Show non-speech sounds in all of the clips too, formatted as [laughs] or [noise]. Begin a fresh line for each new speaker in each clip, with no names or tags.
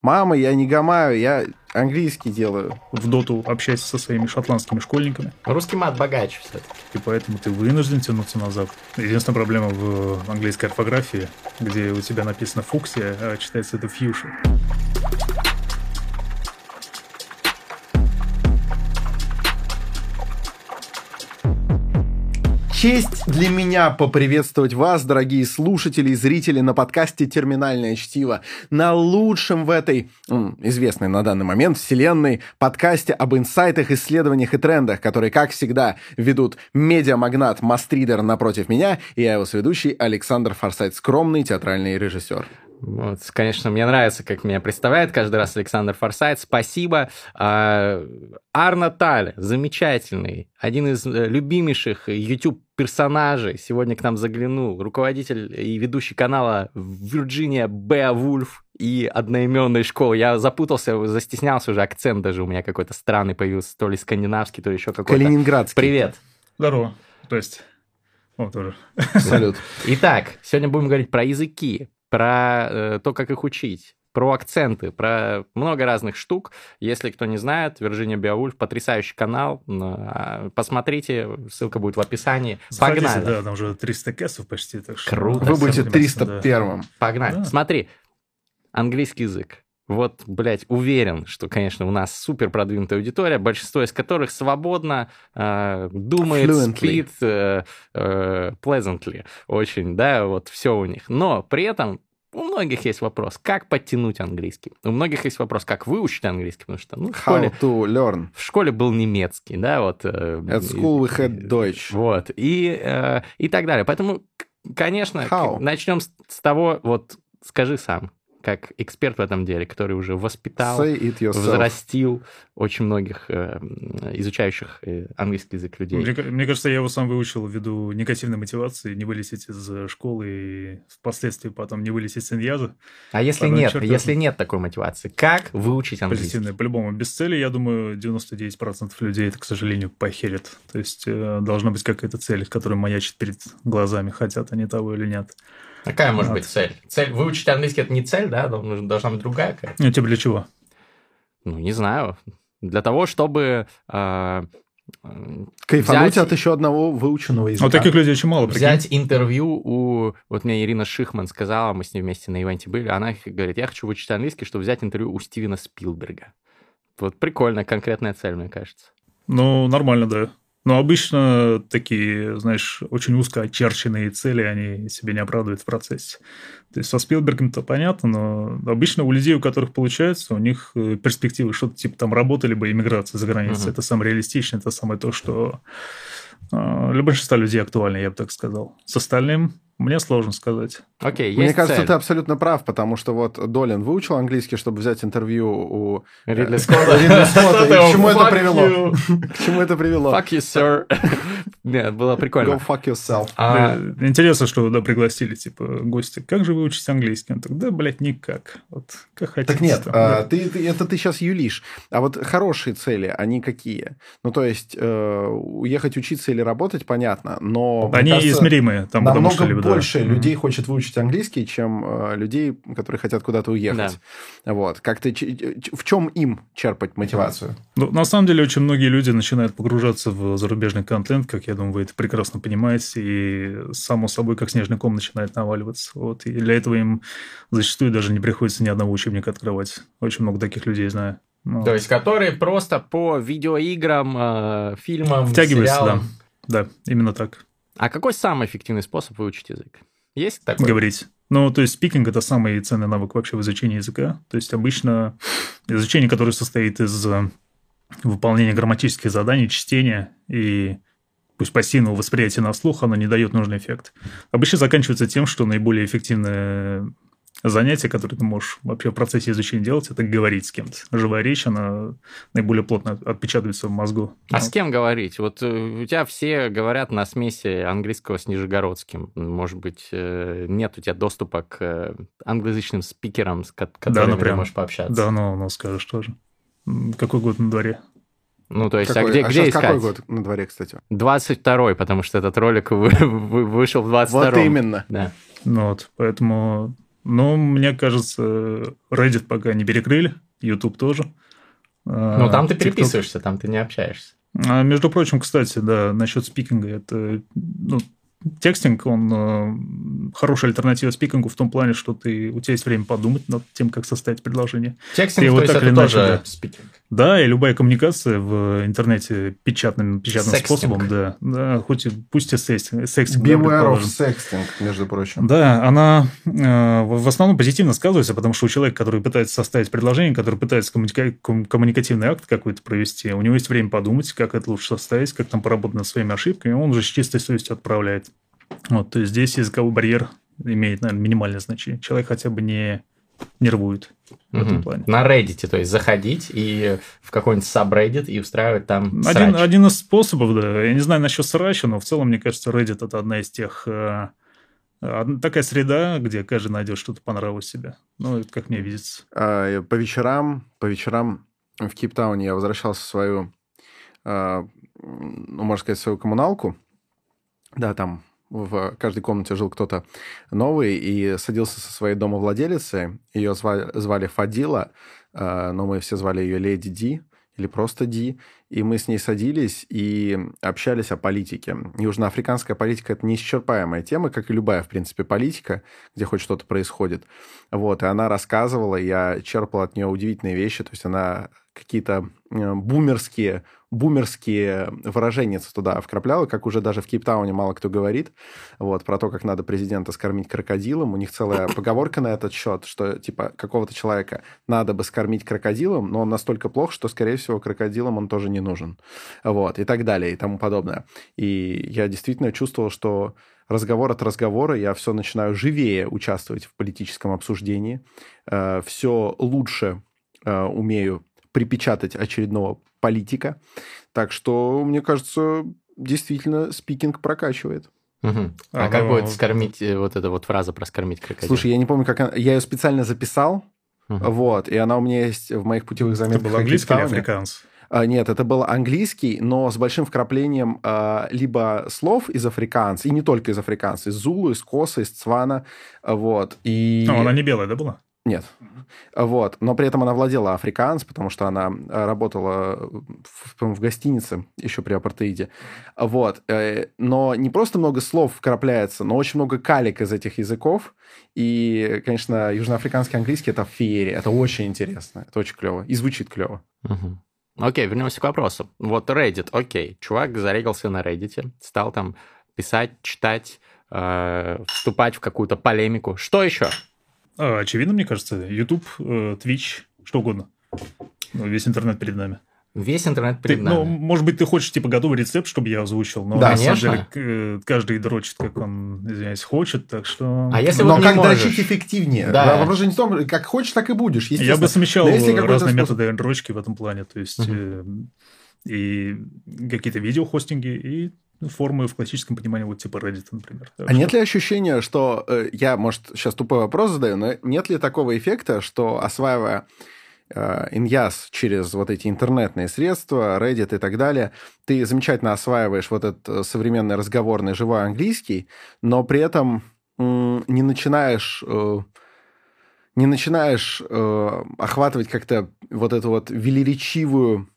Мама, я не гамаю, я английский делаю.
В доту общайся со своими шотландскими школьниками.
Русский мат богаче все-таки.
И поэтому ты вынужден тянуться назад. Единственная проблема в английской орфографии, где у тебя написано фуксия, а читается это фьюша.
Честь для меня поприветствовать вас, дорогие слушатели и зрители на подкасте «Терминальное чтиво», на лучшем в этой, известной на данный момент, вселенной, подкасте об инсайтах, исследованиях и трендах, которые, как всегда, ведут медиамагнат Мастридер напротив меня и я его сведущий Александр Форсайт, скромный театральный режиссер.
Вот, конечно, мне нравится, как меня представляет каждый раз Александр Форсайт. Спасибо. А, Арна Таль, замечательный, один из э, любимейших YouTube персонажей, сегодня к нам заглянул, руководитель и ведущий канала Вирджиния Беовульф и одноименной школы. Я запутался, застеснялся уже, акцент даже у меня какой-то странный появился, то ли скандинавский, то ли еще какой-то.
Калининградский.
Привет.
Здорово. То есть, о, тоже.
Салют.
Итак, сегодня будем говорить про языки про э, то, как их учить, про акценты, про много разных штук. Если кто не знает, Вирджиния Биовульф, потрясающий канал. А, посмотрите, ссылка будет в описании.
Заходите,
Погнали.
Да, там уже 300 кэсов почти. Так что
Круто.
Вы будете
Прекрасно,
301-м.
Погнали.
Да.
Смотри, английский язык. Вот, блядь, уверен, что, конечно, у нас супер продвинутая аудитория, большинство из которых свободно э, думает,
Fluently.
спит э, э, pleasantly, очень, да, вот все у них. Но при этом у многих есть вопрос, как подтянуть английский. У многих есть вопрос, как выучить английский, потому что ну, в, школе,
How to learn.
в школе был немецкий, да, вот. э,
At school we had Deutsch.
Вот, и, э, и так далее. Поэтому, конечно,
How?
начнем с того, вот скажи сам, как эксперт в этом деле, который уже воспитал, взрастил очень многих э, изучающих э, английский язык людей.
Мне, мне кажется, я его сам выучил ввиду негативной мотивации, не вылезть из э, школы и впоследствии потом не вылезть из Иньяза.
А если
Порой
нет,
черт
если нет такой мотивации, как выучить английский?
Позитивное, по-любому. Без цели, я думаю, 99% людей это, к сожалению, похерят. То есть э, должна быть какая-то цель, которая маячит перед глазами, хотят они того или нет.
Какая может
Вот.
быть цель? Цель выучить английский это не цель, да? Должна должна быть другая какая
Ну, тебе для чего?
Ну, не знаю. Для того, чтобы э, э,
Кайфануть
взять-
от еще одного выученного языка.
Вот таких людей очень мало, прикинь.
взять интервью у... Вот мне Ирина Шихман сказала, мы с ней вместе на ивенте были, она говорит, я хочу выучить английский, чтобы взять интервью у Стивена Спилберга. Вот прикольная, конкретная цель, мне кажется.
Ну, нормально, да. Но обычно такие, знаешь, очень узко очерченные цели, они себе не оправдывают в процессе. То есть со Спилбергом-то понятно, но обычно у людей, у которых получается, у них э, перспективы что-то типа там работа, либо иммиграция за границей.
Мгм.
Это самое реалистичное, это самое то, что э, для большинства людей актуально, я бы так сказал. С остальным мне сложно сказать.
Окей,
Мне
есть
кажется,
цель.
ты абсолютно прав, потому что вот Долин выучил английский, чтобы взять интервью у
Ридли
э,
Скотта.
Ридли Скотта. [laughs] К чему это привело? [laughs] К чему это привело?
Fuck you, sir. [laughs] Нет, было
Go
прикольно.
fuck yourself.
А,
Интересно, что туда пригласили, типа, гости. Как же вы учите английский? Он так, да, блядь, никак. Вот, как хотите.
Так нет, а, это ты сейчас юлишь. А вот хорошие цели, они какие? Ну, то есть, э, уехать учиться или работать, понятно, но... мне
Они измеримые, там, потому что либо.
Больше людей хочет выучить английский, чем э, людей, которые хотят куда-то уехать. Вот. Как ты, ч- ч- в чем им черпать мотивацию?
Ну, на самом деле, очень многие люди начинают погружаться в зарубежный контент, как я думаю, вы это прекрасно понимаете, и само собой, как снежный ком, начинает наваливаться. Вот. И для этого им зачастую даже не приходится ни одного учебника открывать. Очень много таких людей знаю. Ну,
То есть, которые просто по видеоиграм, э, фильмам,
Втягиваются,
сериалам.
да. Да, именно так.
А какой самый эффективный способ выучить язык? Есть такой?
Говорить. Ну, то есть спикинг – это самый ценный навык вообще в изучении языка. То есть обычно изучение, которое состоит из э, выполнения грамматических заданий, чтения и пусть пассивного восприятия на слух, оно не дает нужный эффект. Обычно заканчивается тем, что наиболее эффективное занятие, которое ты можешь вообще в процессе изучения делать, это говорить с кем-то. Живая речь, она наиболее плотно отпечатывается в мозгу.
А
Ну,
с кем говорить? Вот э, у тебя все говорят на смеси английского с нижегородским. Может быть, э, нет у тебя доступа к э, англоязычным спикерам, с ко- которыми ты
напрямую.
можешь пообщаться?
Да, ну, ну скажешь тоже. Какой год на дворе?
Ну, то есть,
Какой-
а где,
а
где искать?
какой год на дворе, кстати?
22-й, потому что этот ролик вы- вы- вышел в 22-м.
Вот именно.
Да.
Ну вот, поэтому Но мне кажется, Reddit пока не перекрыли, YouTube тоже.
Ну, там ты TikTok... переписываешься, там ты не общаешься.
А, между прочим, кстати, да, насчет спикинга, это ну, текстинг, он э, хорошая альтернатива спикингу в том плане, что ты, у тебя есть время подумать над тем, как составить предложение.
Текстинг, ты то есть так это тоже да. спикинг?
Да, и любая коммуникация в интернете печатным, печатным способом, да, да, хоть и, пусть и секстинг. секстинг
Beware of sexting, между прочим.
Да, она э, в основном позитивно сказывается, потому что у человека, который пытается составить предложение, который пытается коммуника- коммуникативный акт какой-то провести, у него есть время подумать, как это лучше составить, как там поработать над своими ошибками, он уже с чистой совестью отправляет. Вот, то есть здесь языковой барьер имеет, наверное, минимальное значение. Человек хотя бы не нервует в этом плане.
На Reddit, то есть заходить и в какой-нибудь subreddit и устраивать там
один, один из способов, да. Я не знаю насчет срача, но в целом, мне кажется, Reddit это одна из тех... Э, такая среда, где каждый найдет что-то понравилось себе. Ну, это как мне видится.
А, по вечерам, по вечерам в Кейптауне я возвращался в свою, а, ну, можно сказать, свою коммуналку. Да, там в каждой комнате жил кто-то новый и садился со своей домовладелицей. Ее звали, звали Фадила, э, но мы все звали ее Леди Ди или просто Ди. И мы с ней садились и общались о политике. Южноафриканская политика – это неисчерпаемая тема, как и любая, в принципе, политика, где хоть что-то происходит. Вот, и она рассказывала, я черпал от нее удивительные вещи, то есть она какие-то э, бумерские бумерские выражения туда вкрапляла, как уже даже в Кейптауне мало кто говорит, вот, про то, как надо президента скормить крокодилом. У них целая [coughs] поговорка на этот счет, что, типа, какого-то человека надо бы скормить крокодилом, но он настолько плох, что, скорее всего, крокодилом он тоже не нужен. Вот, и так далее, и тому подобное. И я действительно чувствовал, что разговор от разговора я все начинаю живее участвовать в политическом обсуждении, э, все лучше э, умею припечатать очередного политика. Так что, мне кажется, действительно спикинг прокачивает.
Угу. А, а как будет скормить э, вот эта вот фраза про скормить крокодила?
Слушай, я не помню, как она... Я ее специально записал, угу. вот, и она у меня есть в моих путевых заметках.
Это был английский или африканс?
А, нет, это был английский, но с большим вкраплением а, либо слов из африканс, и не только из африканс, из Зулу, из Коса, из Цвана, вот. И...
А, она не белая, да, была?
Нет. Вот. Но при этом она владела африканс, потому что она э, работала в, в гостинице еще при апартеиде. Вот. Э, но не просто много слов вкрапляется, но очень много калик из этих языков. И, конечно, южноафриканский английский – это феерия. Это очень интересно. Это очень клево. И звучит клево.
Угу. Окей, вернемся к вопросу. Вот Reddit, окей. Чувак зарегался на Reddit, стал там писать, читать, э, вступать в какую-то полемику. Что еще?
А, очевидно, мне кажется, YouTube, э, Twitch, что угодно. Ну, весь интернет перед нами.
Весь интернет перед
ты,
нами.
Ну, может быть, ты хочешь, типа, готовый рецепт, чтобы я озвучил, но
да,
на
конечно.
самом деле каждый дрочит, как он, извиняюсь, хочет, так что...
А если
но
вот
как
можешь?
дрочить эффективнее?
Да.
Вопрос же не в том, как хочешь, так и будешь,
Я бы совмещал разные
способ...
методы дрочки в этом плане, то есть угу. э, и какие-то видеохостинги, и формы в классическом понимании, вот типа Reddit, например.
А нет ли ощущения, что э, я, может, сейчас тупой вопрос задаю, но нет ли такого эффекта, что осваивая э, иньяс через вот эти интернетные средства, Reddit и так далее, ты замечательно осваиваешь вот этот э, современный разговорный живой английский, но при этом не начинаешь... Не начинаешь охватывать как-то вот эту вот велеречивую,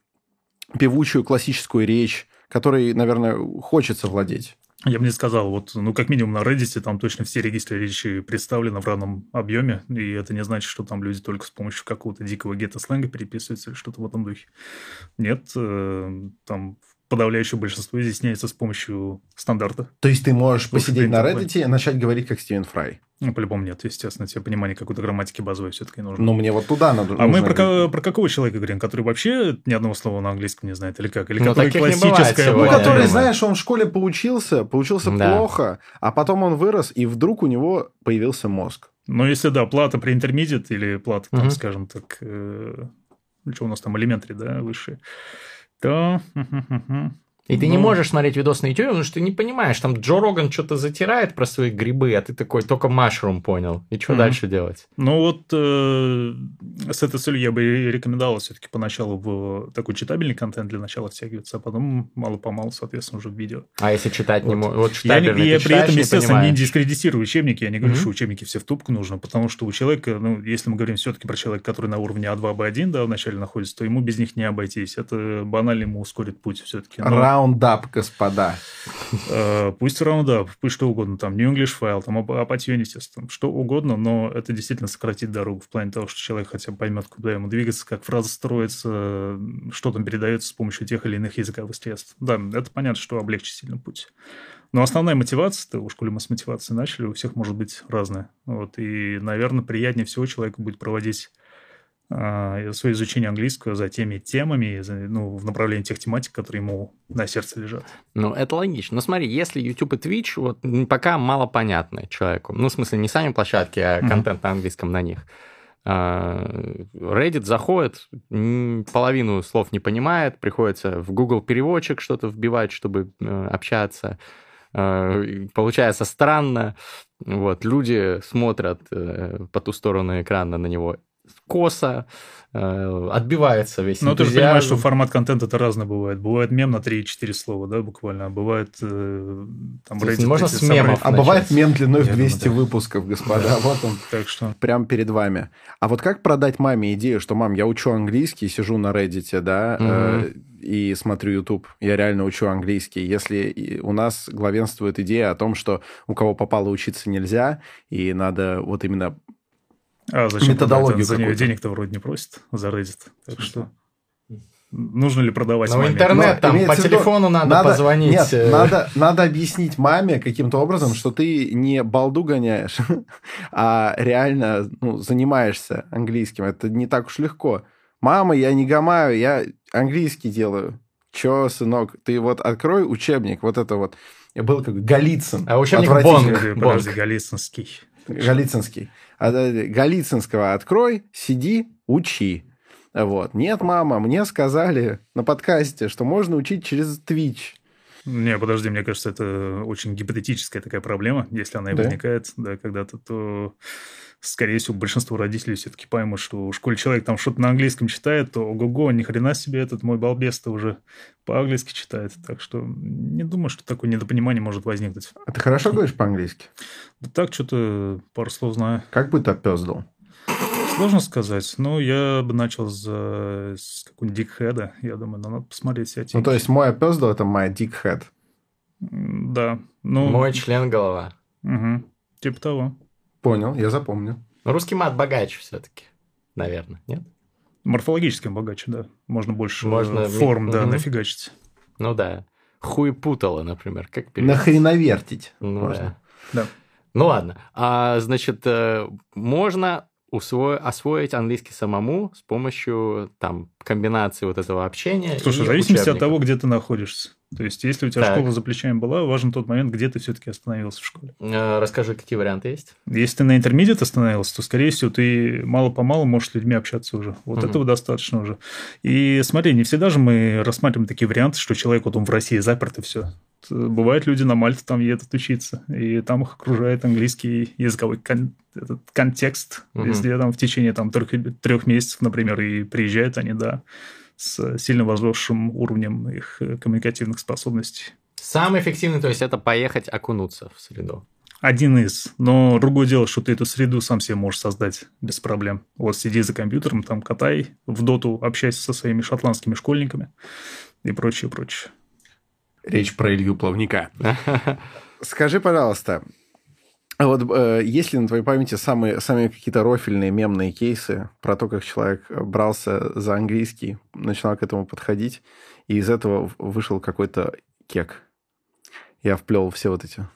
певучую классическую речь, которой, наверное, хочется владеть.
Я бы не сказал, вот, ну, как минимум на Reddit там точно все регистры речи представлены в равном объеме, и это не значит, что там люди только с помощью какого-то дикого гетто-сленга переписываются или что-то в этом духе. Нет, э, там подавляющее большинство изъясняется с помощью стандарта.
То есть ты можешь посидеть на Reddit и начать говорить как Стивен Фрай?
Ну, по-любому нет, естественно, тебе понимание какой-то грамматики базовой все-таки нужно.
Ну, мне вот туда надо.
А мы про, про какого человека говорим, который вообще ни одного слова на английском не знает, или как? Или
ну,
который классическое...
Ну, который, знаешь, он в школе поучился, поучился да. плохо, а потом он вырос, и вдруг у него появился мозг.
Ну, если да, плата при интермедиат или плата, там, угу. скажем так, э, что у нас там, элементари, да, высшие, то... [laughs]
И ты не можешь смотреть видос на YouTube, потому что ты не понимаешь, там Джо Роган что-то затирает про свои грибы, а ты такой только машрум понял. И что
Мгм.
дальше делать?
Ну вот э, с этой целью я бы рекомендовал все-таки поначалу в такой читабельный контент для начала втягиваться, а потом мало-помалу, соответственно, уже в видео.
А если читать не
Вот.
можешь? Вот
Я, не- я при этом,
не
естественно, не
понимаешь.
дискредитирую учебники, я не говорю,
Мгм.
что учебники все в тупку нужно, потому что у человека, ну, если мы говорим все-таки про человека, который на уровне А2, Б1, да, вначале находится, то ему без них не обойтись. Это банально ему ускорит путь все-таки.
Раундап, господа.
Э, пусть раундап, пусть что угодно, там, New English файл, там, Apatune, естественно, что угодно, но это действительно сократит дорогу в плане того, что человек хотя бы поймет, куда ему двигаться, как фраза строится, что там передается с помощью тех или иных языковых средств. Да, это понятно, что облегчит сильно путь. Но основная мотивация, у школе мы с мотивацией начали, у всех может быть разная. Вот, и, наверное, приятнее всего человеку будет проводить свое изучение английского за теми темами, за- ну, в направлении тех тематик, которые ему на сердце лежат.
Ну, это логично. Но смотри, если YouTube и Twitch, вот пока мало понятно человеку. Ну, в смысле, не сами площадки, а контент на английском на них. А, Reddit заходит, половину слов не понимает, приходится в Google переводчик что-то вбивать, чтобы э, общаться. И Получается странно. Вот, люди смотрят э, по ту сторону экрана на него косо, э, отбивается весь
Но Ну, ты же понимаешь, что формат контента это разный бывает. Бывает мем на 3-4 слова, да, буквально. А бывает э, там Reddit
можно с мемов
А бывает мем длиной в
Я
200
думаю, да.
выпусков, господа. Вот он,
Так что...
прямо перед вами. А вот как продать маме идею, что, мам, я учу английский, сижу на Reddit, да, э, и смотрю YouTube, я реально учу английский. Если у нас главенствует идея о том, что у кого попало учиться нельзя, и надо вот именно...
А зачем
Методологию?
За нее денег-то вроде не просит за Reddit. Так что... Нужно ли продавать
Ну,
маме?
интернет
Но
там, по
виду,
телефону надо, позвонить.
Нет,
э,
надо, надо объяснить маме каким-то образом, что ты не балду гоняешь, [laughs] а реально ну, занимаешься английским. Это не так уж легко. Мама, я не гамаю, я английский делаю. Че, сынок, ты вот открой учебник, вот это вот. Я был как Голицын.
А учебник. Бонг.
Подожди,
Бонг.
подожди, Голицынский.
Голицынский. Э, Голицынского открой, сиди, учи. Вот. Нет, мама, мне сказали на подкасте, что можно учить через Twitch.
Не, подожди, мне кажется, это очень гипотетическая такая проблема. Если она и
Да?
возникает да, когда-то, то, скорее всего, большинство родителей все-таки поймут, что в школе человек там что-то на английском читает, то ого-го, ни хрена себе, этот мой балбес-то уже по-английски читает. Так что не думаю, что такое недопонимание может возникнуть.
А ты хорошо говоришь по-английски?
Да так, что-то пару слов знаю.
Как бы ты опездал?
Сложно сказать, но я бы начал с, с какого-нибудь дикхеда. Я думаю, ну, надо посмотреть все
Ну, то есть мой опездал – это my dick head.
М, Да. Ну,
Мой член голова.
мгм, типа того.
Понял, я запомню.
Русский мат богаче все-таки, наверное, нет?
Морфологически богаче, да. Можно больше
Можно
э, форм, да,
мгм.
нафигачить.
Ну да. Хуй путало, например. Как перевести?
Нахреновертить.
Ну,
можно.
да.
Да.
Ну ладно. А, значит, э, можно усво- освоить английский самому с помощью там комбинации вот этого общения.
Слушай, в зависимости от
учебников.
того, где ты находишься. То есть, если у тебя
Так.
школа за плечами была, важен тот момент, где ты все-таки остановился в школе.
Э, Расскажи, какие варианты есть?
Если ты на интермедиат остановился, то, скорее всего, ты мало-помалу можешь с людьми общаться уже. Вот
Мгм.
этого достаточно уже. И смотри, не всегда же мы рассматриваем такие варианты, что человек вот он в России заперт и все. Бывают люди на Мальту там едут учиться, и там их окружает английский языковой кон- этот контекст
Мгм.
везде там в течение там трех, трех месяцев, например, и приезжают они, да, с сильно возросшим уровнем их э, коммуникативных способностей.
Самый эффективный, то есть, это поехать окунуться в среду.
Один из. Но другое дело, что ты эту среду сам себе можешь создать без проблем. Вот сиди за компьютером, там катай, в доту общайся со своими шотландскими школьниками и прочее, прочее.
Речь про Илью Плавника. [laughs] Скажи, пожалуйста, а вот э, есть ли на твоей памяти самые, самые какие-то рофильные мемные кейсы про то, как человек брался за английский, начинал к этому подходить, и из этого вышел какой-то кек? Я вплел все вот эти...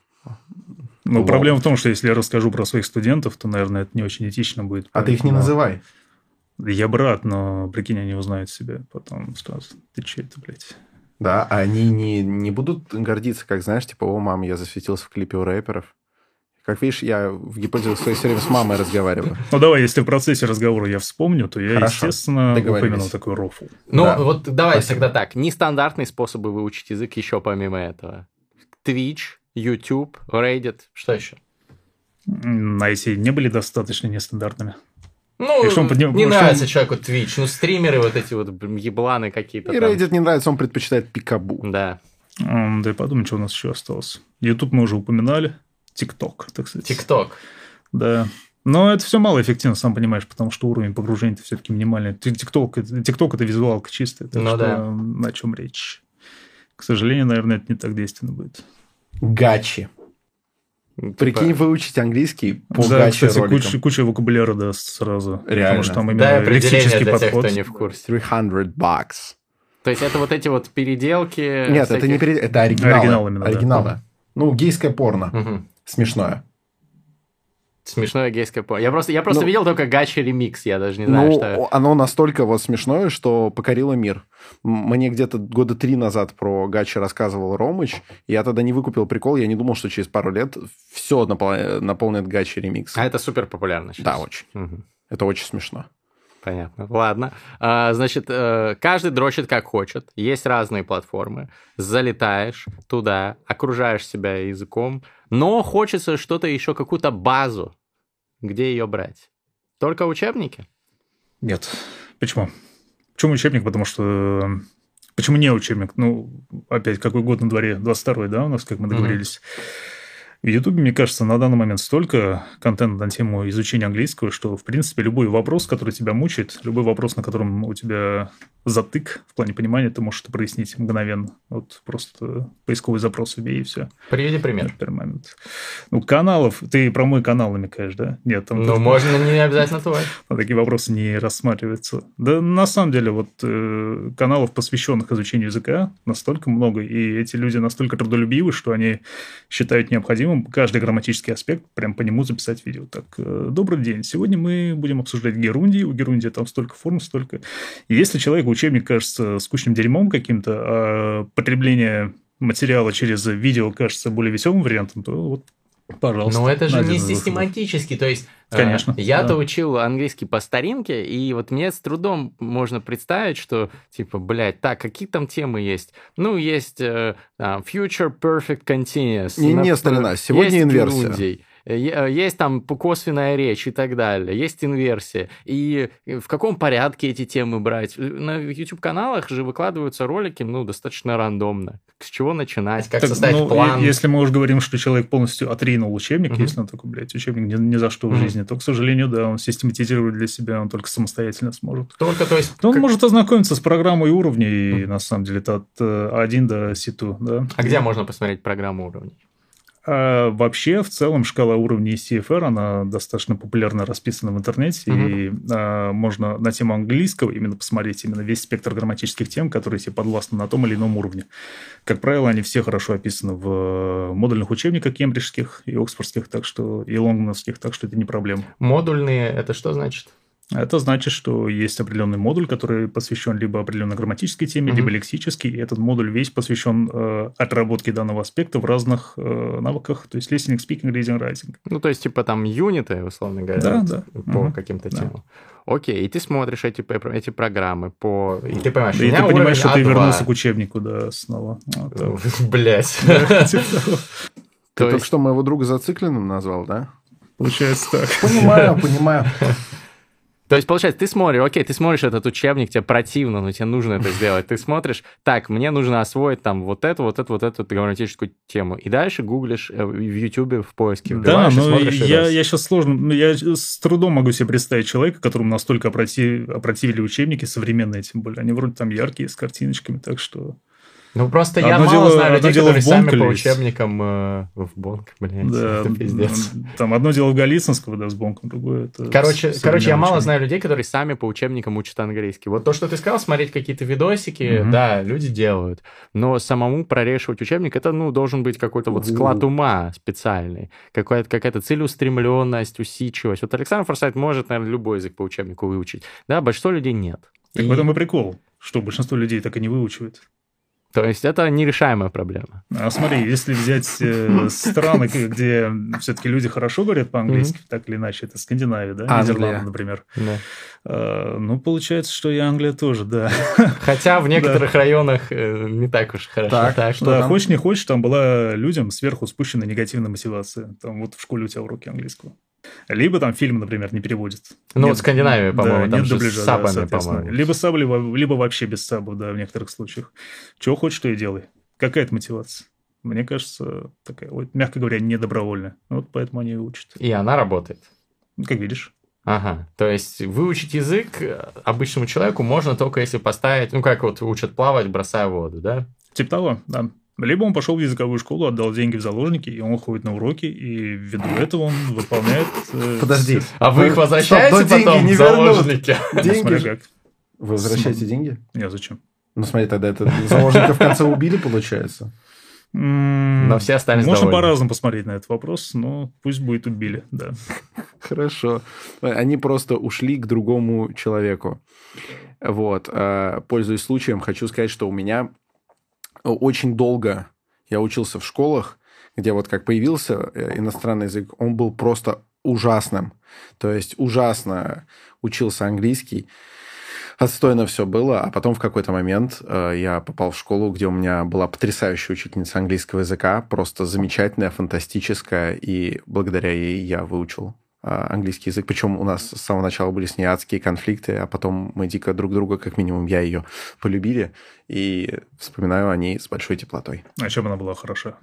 Но
Лол.
проблема в том, что если я расскажу про своих студентов, то, наверное, это не очень этично будет.
А ты их не называй.
Я брат, но, прикинь, они узнают себя потом сразу. Ты че это, блядь?
Да, а они не, не будут гордиться, как, знаешь, типа, о, мам, я засветился в клипе у рэперов. Как видишь, я в гипотезе своей все время с мамой разговариваю.
Ну давай, если в процессе разговора я вспомню, то я,
Хорошо,
естественно, упомяну такой рофл.
Ну,
Да.
вот давай
Спасибо.
тогда так. Нестандартные способы выучить язык еще помимо этого. Twitch, YouTube, Reddit. Что еще?
М, А эти не были достаточно нестандартными?
Ну,
И что он под ним-
не
что
нравится
он-
человеку Twitch. Ну, стримеры вот эти вот ебланы какие-то
И
там.
Reddit не нравится, он предпочитает пикабу.
Да.
М, Да и подумай, что у нас еще осталось. YouTube мы уже упоминали. TikTok, так сказать.
ТикТок.
Да. Но это все малоэффективно, сам понимаешь, потому что уровень погружения все-таки минимальный. Это- TikTok это визуалка чистая, так
Ну
что
да.
о чем речь? К сожалению, наверное, это не так действенно будет.
Гачи. Прикинь,
Типа,
выучить английский по
да,
гачи
кстати,
роликам.
куча, куча вокабуляра даст сразу.
Реально.
Потому что там именно
определение
лексический
для тех,
подход.
кто не в курсе.
300 bucks.
То есть это вот эти вот переделки.
Нет, это не
всяких-
перед... Это оригиналы.
Оригинал именно, да.
Оригиналы. Ну, гейское порно.
Мгм.
Смешное.
Смешное гейское порно. Я просто, я просто
Ну-
видел только гачи ремикс, я даже не знаю,
Ну,
что...
оно настолько вот смешное, что покорило мир. Мне где-то года три назад про гачи рассказывал Ромыч. Я тогда не выкупил прикол. Я не думал, что через пару лет все наполнит гачи ремикс.
А это супер популярно сейчас.
Да, очень.
Мгм.
Это очень смешно.
Понятно. Ладно. А, значит, э, каждый дрочит как хочет. Есть разные платформы. Залетаешь туда, окружаешь себя языком, но хочется что-то еще, какую-то базу. Где ее брать? Только учебники?
Нет. Почему? Почему учебник? Потому что... Почему не учебник? Ну, опять, какой год на дворе? 22-й, да, у нас, как мы договорились. В Ютубе, мне кажется, на данный момент столько контента на тему изучения английского, что, в принципе, любой вопрос, который тебя мучает, любой вопрос, на котором у тебя затык в плане понимания, ты можешь это прояснить мгновенно. Вот просто поисковый запрос вбей, и все.
Приведи пример.
Первый момент. Ну, каналов... Ты про мой канал намекаешь, да? Нет, там...
Ну, можно не обязательно твой. [laughs]
Такие вопросы не рассматриваются. Да, на самом деле, вот э, каналов, посвященных изучению языка, настолько много, и эти люди настолько трудолюбивы, что они считают необходимым каждый грамматический аспект прям по нему записать видео. Так, э, добрый день. Сегодня мы будем обсуждать герундий. У герундия там столько форм, столько. И если человеку учебник кажется скучным дерьмом каким-то, а потребление материала через видео кажется более веселым вариантом, то вот, пожалуйста.
Но это же не систематически, то есть... э,
Конечно,
Я-то
да.
учил английский по старинке, и вот мне с трудом можно представить, что, типа, блядь, так, какие там темы есть? Ну, есть э, там, future perfect continuous.
Не- не,
например,
старина, сегодня
есть
инверсия.
е- Есть там косвенная речь и так далее, есть инверсия. И в каком порядке эти темы брать? На YouTube-каналах же выкладываются ролики, ну, достаточно рандомно. С чего начинать, как
Так,
составить
ну,
план.
Если мы уже говорим, что человек полностью отринул учебник,
Мгм.
если он такой, блядь, учебник ни, ни за что в
Мгм.
жизни, то, к сожалению, да, он систематизировать для себя, он только самостоятельно сможет.
Только, то есть...
Но он
как-
может ознакомиться с программой уровней, и, на самом деле, это от э, А1 до C2, да.
А где можно посмотреть программу уровней?
А вообще, в целом, шкала уровней CFR, она достаточно популярно расписана в интернете,
Мгм.
и а, можно на тему английского именно посмотреть именно весь спектр грамматических тем, которые тебе подвластны на том или ином уровне. Как правило, они все хорошо описаны в э, модульных учебниках кембриджских и оксфордских, так что и лонгмановских, так что это не проблема.
Модульные, это что значит?
Это значит, что есть определенный модуль, который посвящен либо определенной грамматической теме,
Мгм.
либо лексической, и этот модуль весь посвящен э, отработке данного аспекта в разных э, навыках, то есть listening, speaking, reading, writing.
Ну, то есть, типа, там юниты, условно говоря,
Да, да.
по
Мгм.
каким-то
Да.
темам. Окей, и ты смотришь эти, эти программы по... И ты понимаешь,
и ты понимаешь, что
уровень
ты
А2.
вернулся к учебнику, да, снова. Так. [laughs]
Блять. [laughs]
Ты
То
только
есть,
что моего друга зацикленным назвал, да?
Получается так.
Понимаю, понимаю.
То есть, получается, ты смотришь, окей, ты смотришь этот учебник, тебе противно, но тебе нужно это сделать. Ты смотришь, так, мне нужно освоить там вот эту, вот эту, вот эту грамматическую тему. И дальше гуглишь э, в Ютубе в поиске.
Да, но
смотришь
я, я сейчас сложно, ну, я с трудом могу себе представить человека, которому настолько опроти- опротивили учебники современные, тем более. Они вроде там яркие, с картиночками, так что...
Ну, просто я
Одно
мало
дело-
знаю людей,
дело
которые сами по учебникам э, в Бонк, блядь,
Да, [laughs]
это пиздец.
там одно дело в Голицынского, да, с Бонком, другое это...
Короче,
с-
короче, я мало знаю людей, которые сами по учебникам учат английский. Вот то, что ты сказал, смотреть какие-то видосики,
Мгм.
да, люди делают. Но самому прорешивать учебник, это, ну, должен быть какой-то вот склад ума специальный. Какая-то, какая-то целеустремленность, усидчивость. Вот Александр Форсайт может, наверное, любой язык по учебнику выучить. Да, большинство людей нет.
Так
И-
в этом и прикол, что большинство людей так и не выучивает.
То есть это нерешаемая проблема.
А смотри, если взять э, страны, где все-таки люди хорошо говорят по-английски,
Мгм.
так или иначе, это Скандинавия, да,
Англия.
Нидерланды, например.
Да.
Э, ну, получается, что и Англия тоже, да.
Хотя в некоторых районах э, не так уж хорошо.
Так,
Так,
что
да,
там?
хочешь не хочешь, там была людям сверху спущена негативная мотивация. Там вот в школе у тебя уроки английского. Либо там фильм, например, не переводят.
Ну, вот Скандинавия,
да,
по-моему, там
нет дубляжа,
с
да,
сабами,
соответственно.
по-моему.
Либо саб, либо, либо вообще без сабов, да, в некоторых случаях. Чего хочешь, то и делай. Какая это мотивация? Мне кажется, такая, вот, мягко говоря, недобровольная. Вот поэтому они и учат.
И она работает.
Ну, Как видишь.
Ага, то есть выучить язык обычному человеку можно только если поставить, ну как вот учат плавать, бросая воду, да?
Типа того, да. Либо он пошел в языковую школу, отдал деньги в заложники, и он ходит на уроки, и ввиду этого он выполняет... э,
Подожди.
А вы их
Стоп,
возвращаете
но деньги
потом
не
в заложники? [laughs]
Ну,
Деньги.
как.
Вы возвращаете деньги?
Не, зачем?
Ну, смотри, тогда это заложника в конце убили, получается.
Но все остались
Можно по-разному посмотреть на этот вопрос, но пусть будет убили, да.
Хорошо. Они просто ушли к другому человеку. Вот. э, Пользуясь случаем, хочу сказать, что у меня очень долго я учился в школах, где вот как появился э, иностранный язык, он был просто ужасным. То есть ужасно учился английский. Отстойно все было, а потом в какой-то момент э, я попал в школу, где у меня была потрясающая учительница английского языка, просто замечательная, фантастическая, и благодаря ей я выучил английский язык. Причем у нас с самого начала были с ней адские конфликты, а потом мы дико друг друга, как минимум я ее, полюбили, и вспоминаю о ней с большой теплотой.
А чем она была хороша?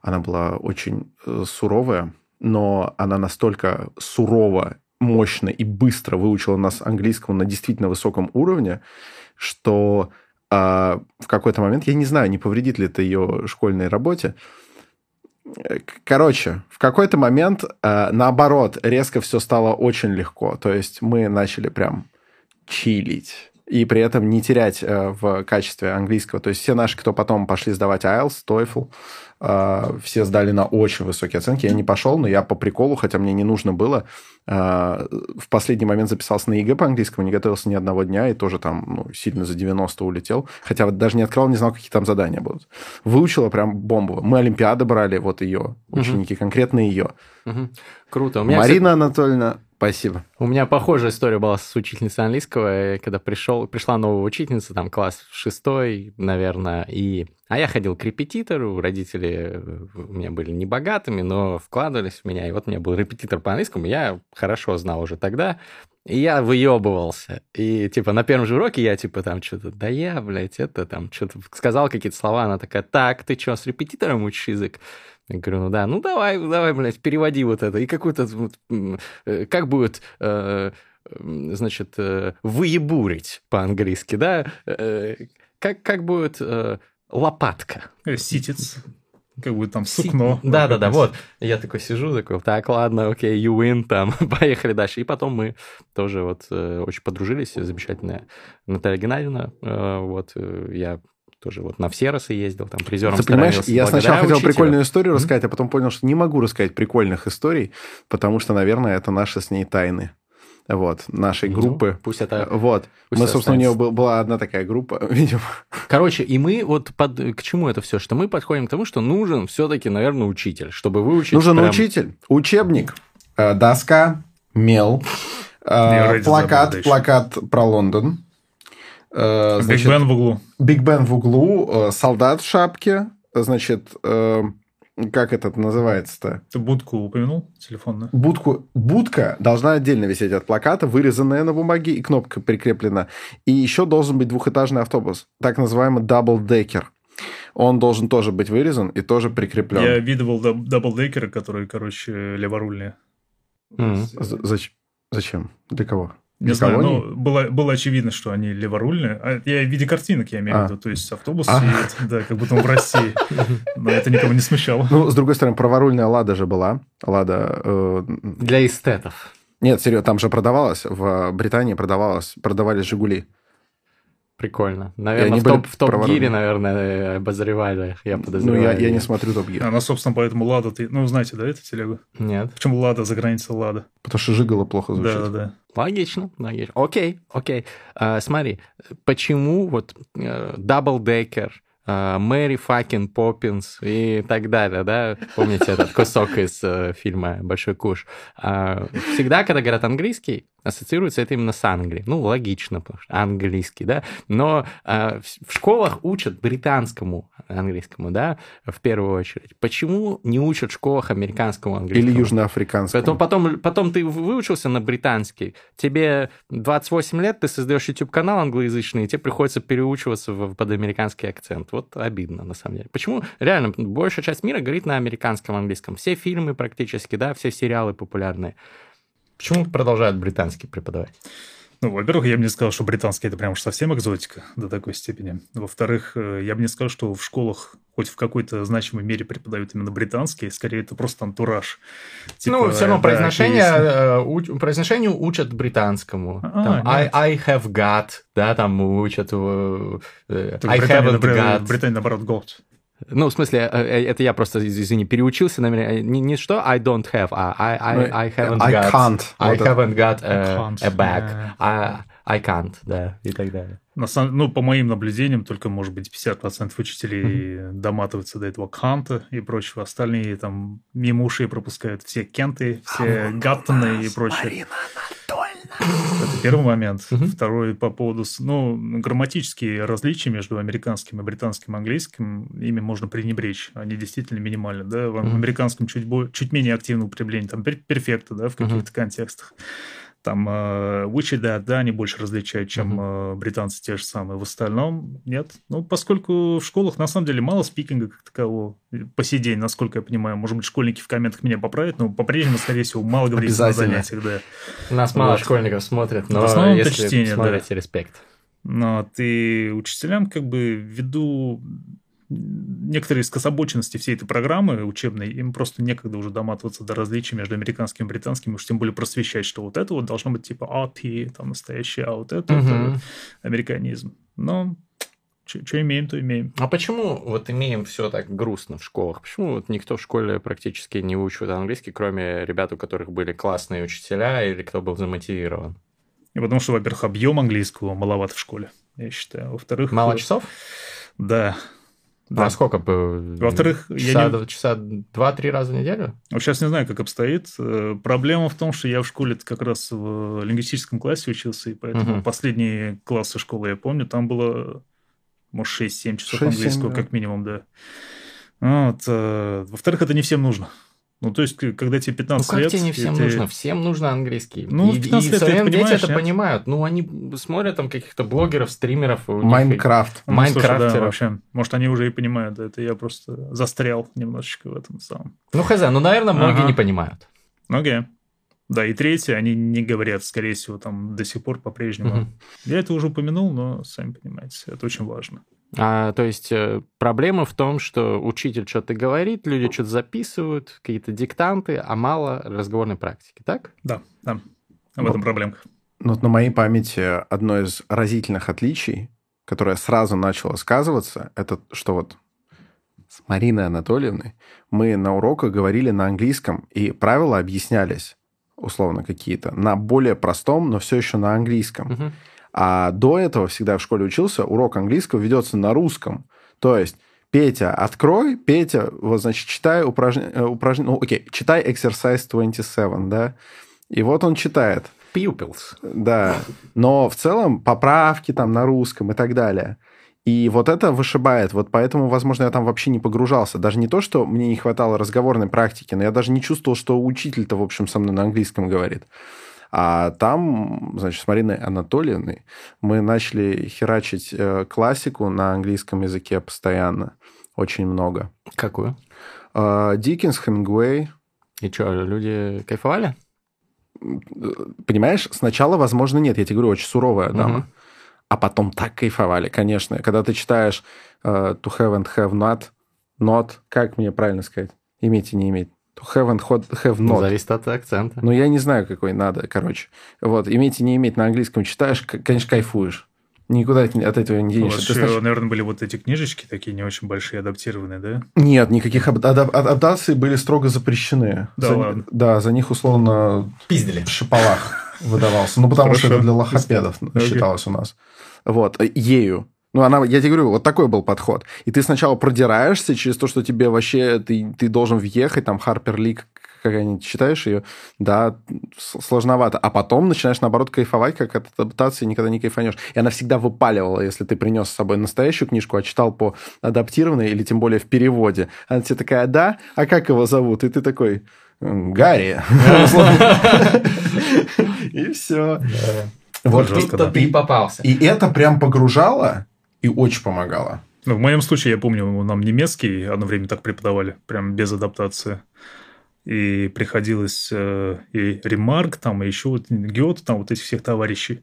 Она была очень э, суровая, но она настолько сурова, мощно и быстро выучила нас английскому на действительно высоком уровне, что а, в какой-то момент, я не знаю, не повредит ли это ее школьной работе, Короче, в какой-то момент, э, наоборот, резко все стало очень легко. То есть мы начали прям чилить. И при этом не терять э, в качестве английского. То есть все наши, кто потом пошли сдавать IELTS, TOEFL, э, все сдали на очень высокие оценки. Я не пошел, но я по приколу, хотя мне не нужно было, э, в последний момент записался на ЕГЭ по английскому, не готовился ни одного дня и тоже там ну, сильно за 90 улетел. Хотя вот даже не открывал, не знал, какие там задания будут. Выучила прям бомбу. Мы Олимпиады брали, вот ее, ученики, конкретно ее.
Мгм. Круто. У меня,
Марина Анатольевна, спасибо.
У меня похожая история была с учительницей английского, э, когда пришел, пришла новая учительница, там класс шестой, наверное, и... А я ходил к репетитору, родители э, у меня были не богатыми, но вкладывались в меня, и вот у меня был репетитор по английскому, я хорошо знал уже тогда, и я выебывался. И, типа, на первом же уроке я, типа, там что-то, да я, блядь, это там, что-то сказал какие-то слова, она такая, так, ты что, с репетитором учишь язык? Я говорю, ну да, ну давай, давай, блядь, переводи вот это. И какую-то, вот, э, как будет, э, значит, э, выебурить по-английски, да? Э, Как, как будет э, лопатка?
Э, Ситец. Как будет там сукно.
Да-да-да, вот. Я такой сижу, такой, так, ладно, окей, you win, там, [laughs] поехали дальше. И потом мы тоже вот э, очень подружились, замечательная Наталья Геннадьевна, э, вот, э, я тоже вот на все расы ездил, там, призером
Ты понимаешь, я сначала хотел
учителю.
прикольную историю
Мгм.
рассказать, а потом понял, что не могу рассказать прикольных историй, потому что, наверное, это наши с ней тайны. Вот, нашей
Ну,
группы.
Пусть это...
Вот.
пусть
Мы,
это
собственно, у нее
останется.
был- была одна такая группа, [laughs] видимо.
Короче, и мы вот под... к чему это все? Что мы подходим к тому, что нужен все-таки, наверное, учитель, чтобы выучить...
Нужен
прям-
учитель, учебник, э, доска, мел, э,
ради
плакат,
забыл,
плакат про Лондон. э,
Биг
значит,
Бен в углу.
Биг Бен в углу, э, солдат в шапке, значит, э, как это называется-то?
Ты будку упомянул телефонную?
Будку, будка должна отдельно висеть от плаката, вырезанная на бумаге, и кнопка прикреплена. И еще должен быть двухэтажный автобус, так называемый double-decker. Он должен тоже быть вырезан и тоже прикреплен.
Я видывал doub- double-decker ы, которые, короче, леворульные.
Мгм.
З- зач- Зачем? Для кого?
Не знаю, но было, было очевидно, что они леворульные. А я в виде картинок, я имею
А.
в виду. То есть автобус
А.
едет, да, как будто он в России. Но это никого не смущало.
Ну, с другой стороны, праворульная «Лада» же была. «Лада» э,
Для эстетов.
Нет, серьезно, там же продавалось, в Британии продавалось, продавались «Жигули».
Прикольно.
они
Наверное, в, топ, в топ-гире,
праворульные.
наверное, обозревали, я
Ну,
подозреваю.
я, я не смотрю «Топ Гир»,
Она, собственно, поэтому Лада... Ты... Ну, знаете, да, эту телегу?
Нет.
Почему Лада за границей Лада?
потому что «Жигало» плохо звучит.
Да-да-да.
Логично, логично. Окей, окей. А, смотри, почему вот double-decker, э, Мэри fucking Поппинс и так далее, да? Помните этот кусок из э, фильма «Большой куш»? А, всегда, когда говорят английский, ассоциируется это именно с Англией. Ну, логично, потому что английский, да. Но э, в школах учат британскому английскому, да, в первую очередь. Почему не учат в школах американскому английскому?
Или южноафриканскому.
Потом, потом, потом ты выучился на британский, тебе 28 лет, ты создаешь YouTube-канал англоязычный, и тебе приходится переучиваться в, под американский акцент. Вот обидно, на самом деле. Почему? Реально, большая часть мира говорит на американском английском. Все фильмы практически, да, все сериалы популярные. Почему продолжают британский преподавать?
Ну, во-первых, я бы не сказал, что британский это прям уж совсем экзотика до такой степени. Во-вторых, э, я бы не сказал, что в школах хоть в какой-то значимой мере преподают именно британский, скорее это просто антураж.
Типа, ну, все равно да, произношение, э, у, произношению учат британскому. А, там, I, I have got, да, там учат uh, I haven't got.
Британия, наоборот, got.
Ну, в смысле, э, э, это я просто, извини, переучился на меня. Не, не что I don't have, а I, I, I haven't
I
got.
Can't.
I haven't got a, a bag. Yeah. I, I can't, да, и так далее.
На самом, ну, по моим наблюдениям, только, может быть, 50% учителей mm-hmm. доматываются до этого канта и прочего. Остальные там мимо ушей пропускают все кенты, все а гаттоны и прочее. Марина Это первый момент. Второй по поводу... Ну, грамматические различия между американским и британским английским, ими можно пренебречь. Они действительно минимальны. Да? В американском чуть, чуть менее активное употребление, там перфекта, да, в каких-то контекстах. Там э, да, да, они больше различают, чем uh-huh. британцы те же самые. В остальном нет. Ну, поскольку в школах на самом деле мало спикинга как такового по сей день, насколько я понимаю. Может быть, школьники в комментах меня поправят, но по-прежнему, скорее всего, мало говорится на занятиях, да.
Нас вот. мало школьников смотрят, но в основном если чтение, смотрите, да. респект.
Но ты учителям как бы ввиду некоторые скособоченности всей этой программы учебной, им просто некогда уже доматываться до различий между американским и британским, уж тем более просвещать, что вот это вот должно быть типа RP, там настоящее, а вот это, угу. это американизм. Но что имеем, то имеем.
А почему вот имеем все так грустно в школах? Почему вот никто в школе практически не учит английский, кроме ребят, у которых были классные учителя или кто был замотивирован?
И потому что, во-первых, объем английского маловат в школе, я считаю. Во-вторых...
Мало часов?
Да.
Да. А сколько?
Во-вторых,
часа, не... часа два-три раза в неделю?
Сейчас не знаю, как обстоит. Э, проблема в том, что я в школе как раз в лингвистическом классе учился, и поэтому угу. последние классы школы я помню, там было, может, 6-7 часов 6-7, английского, да. как минимум, да. Вот. Э, во-вторых, это не всем нужно. Ну, то есть, когда тебе 15 ну, как
лет...
тебе
не всем ты... нужно? Всем нужно английский. Ну, и, в 15 и лет современные дети это нет? понимают. Ну, они смотрят там каких-то блогеров, стримеров.
Майнкрафт.
Ну, Майнкрафтеров. Да, вообще. Может, они уже и понимают. Это я просто застрял немножечко в этом самом.
Ну, хз, ну, наверное, многие ага. не понимают.
Многие. Да, и третье, они не говорят, скорее всего, там до сих пор по-прежнему. Угу. Я это уже упомянул, но сами понимаете, это очень важно.
А, то есть э, проблема в том, что учитель что-то говорит, люди что-то записывают, какие-то диктанты, а мало разговорной практики, так?
Да, да. В этом проблемка.
Ну, на моей памяти одно из разительных отличий, которое сразу начало сказываться, это что вот с Мариной Анатольевной мы на уроках говорили на английском, и правила объяснялись, условно, какие-то, на более простом, но все еще на английском. Угу. А до этого всегда в школе учился, урок английского ведется на русском. То есть Петя, открой, Петя, вот, значит, читай упражнение, э, упражнение, ну, окей, читай exercise 27, да, и вот он читает.
Pupils.
Да, но в целом поправки там на русском и так далее. И вот это вышибает. Вот поэтому, возможно, я там вообще не погружался. Даже не то, что мне не хватало разговорной практики, но я даже не чувствовал, что учитель-то, в общем, со мной на английском говорит. А там, значит, с Мариной Анатольевной мы начали херачить э, классику на английском языке постоянно. Очень много.
Какую?
Диккенс, Хемингуэй.
И что, люди кайфовали?
Понимаешь, сначала, возможно, нет. Я тебе говорю, очень суровая дама. Угу. А потом так кайфовали, конечно. Когда ты читаешь uh, to have and have not, not, как мне правильно сказать? Иметь и не иметь have and have not.
Зависит от акцента.
Ну, я не знаю, какой надо, короче. Вот, иметь и не иметь на английском читаешь, конечно, кайфуешь. Никуда от этого не денешься. У вас
еще, знаешь... наверное, были вот эти книжечки такие не очень большие, адаптированные, да?
Нет, никаких адаптаций были строго запрещены.
Да
за,
ладно?
Да, за них условно...
Пиздили.
Шапалах выдавался. Ну, потому Хорошо. что это для лохопедов считалось у нас. Вот, ею. Ну, она, я тебе говорю, вот такой был подход. И ты сначала продираешься через то, что тебе вообще, ты, ты должен въехать, там, Харпер Лик, какая-нибудь читаешь ее, да, сложновато. А потом начинаешь, наоборот, кайфовать, как от адаптации никогда не кайфанешь. И она всегда выпаливала, если ты принес с собой настоящую книжку, а читал по адаптированной или тем более в переводе. Она тебе такая, да, а как его зовут? И ты такой, Гарри. [laughs] И все.
Вот тут-то ты попался.
И это прям погружало и очень помогало.
Ну, в моем случае, я помню, нам немецкий одно время так преподавали, прям без адаптации. И приходилось э, и Ремарк, там, и еще вот Гет, там, вот этих всех товарищей.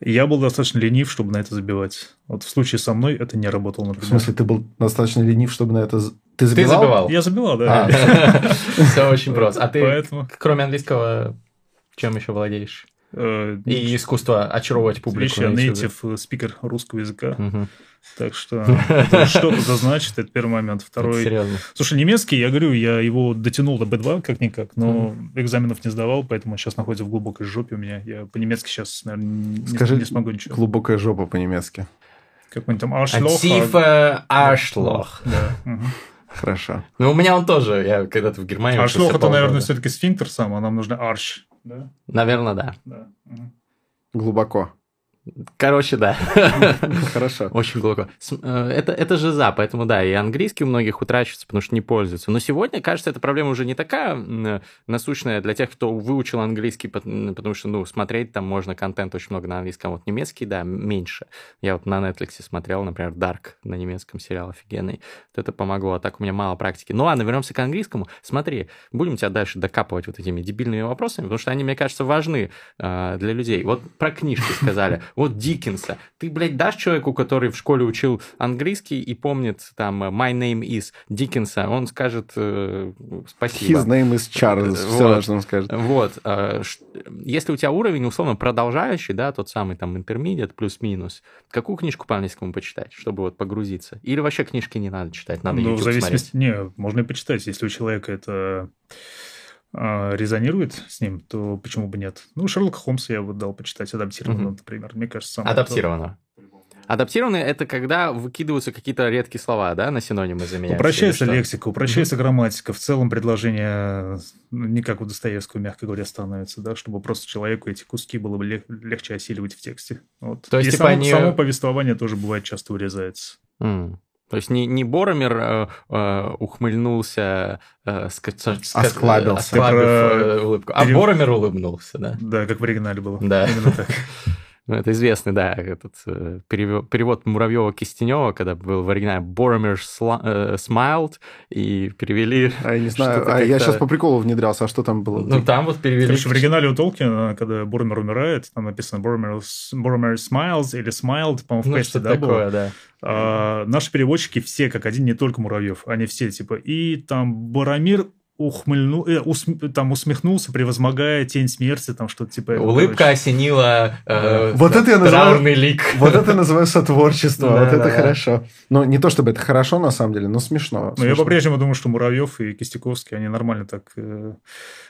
И я был достаточно ленив, чтобы на это забивать. Вот в случае со мной это не работало, например.
В смысле, ты был достаточно ленив, чтобы на это... Ты забивал?
Ты забивал?
Я забивал, да.
А. [laughs] Все очень просто. А ты, кроме английского, чем еще владеешь? Э, и искусство очаровывать публику.
Я native спикер русского языка. Так что [laughs] что-то значит, это первый момент. Второй...
Серьезно.
Слушай, немецкий, я говорю, я его дотянул до B2 как-никак, но экзаменов не сдавал, поэтому сейчас находится в глубокой жопе у меня. Я по-немецки сейчас, наверное, не,
Скажи,
не смогу ничего.
глубокая жопа по-немецки.
Какой-нибудь там Arschloch.
Тифа Arschloch.
Да.
Хорошо.
Ну, у меня он тоже, я когда-то в Германии...
Arschloch это, наверное, все-таки сфинктер сам, а нам нужно арш. Да?
Наверное, да.
Да.
Глубоко.
Короче, да. [laughs]
Хорошо.
Очень глубоко. Э, это, это же за, поэтому да, и английский у многих утрачивается, потому что не пользуются. Но сегодня, кажется, эта проблема уже не такая насущная для тех, кто выучил английский, потому что, ну, смотреть там можно контент очень много на английском. Вот немецкий, да, меньше. Я вот на Netflix смотрел, например, Dark на немецком сериал офигенный. Вот это помогло. А так у меня мало практики. Ну ладно, вернемся к английскому. Смотри, будем тебя дальше докапывать вот этими дебильными вопросами, потому что они, мне кажется, важны э, для людей. Вот про книжки сказали [laughs] вот Диккенса. Ты, блядь, дашь человеку, который в школе учил английский и помнит там My name is Диккенса, он скажет э, спасибо.
His name is Charles, вот. все, что он скажет.
Вот. Э, если у тебя уровень, условно, продолжающий, да, тот самый там intermediate плюс-минус, какую книжку по английскому почитать, чтобы вот погрузиться? Или вообще книжки не надо читать, надо ну, YouTube в зависимости...
смотреть? Не, можно и почитать, если у человека это резонирует с ним, то почему бы нет? Ну, Шерлока Холмса я вот дал почитать адаптированно, угу. например. Мне кажется,
самое Адаптированно. Адаптированные – это когда выкидываются какие-то редкие слова, да, на синонимы заменяются?
Упрощается лексика, упрощается mm-hmm. грамматика. В целом предложение ну, не как у Достоевского, мягко говоря, становится, да, чтобы просто человеку эти куски было бы лег- легче осиливать в тексте. Вот.
То есть,
И
типа
само,
они...
само повествование тоже бывает часто урезается.
Mm. То есть не, не Боромер э, э, ухмыльнулся, э, ска,
осклабился,
осклабив э, улыбку, а Перев... Боромер улыбнулся, да?
Да, как в оригинале было.
Да. Именно так. [laughs] Ну, это известный, да, этот э, перевод, перевод Муравьева-Кистенева, когда был в оригинале Боромер э, smiled, и перевели... [laughs]
А я не знаю, а я сейчас по приколу внедрялся, а что там было?
Ну, там вот перевели...
Короче, в оригинале у Толкина, когда Боромер умирает, там написано Боромер, Боромер smiles или smiled, по-моему, в
ну,
качестве, да,
такое, было? да.
А, наши переводчики все как один, не только Муравьев, они все типа, и там Боромир ухмыльнул, э, ус, там усмехнулся, превозмогая тень смерти, там что-то типа.
Улыбка короче. осенила э,
вот это я
называю, лик.
Вот это называю сотворчество, вот это хорошо. Но не то чтобы это хорошо на самом деле, но смешно.
Но я по-прежнему думаю, что Муравьев и Кистяковский, они нормально так э,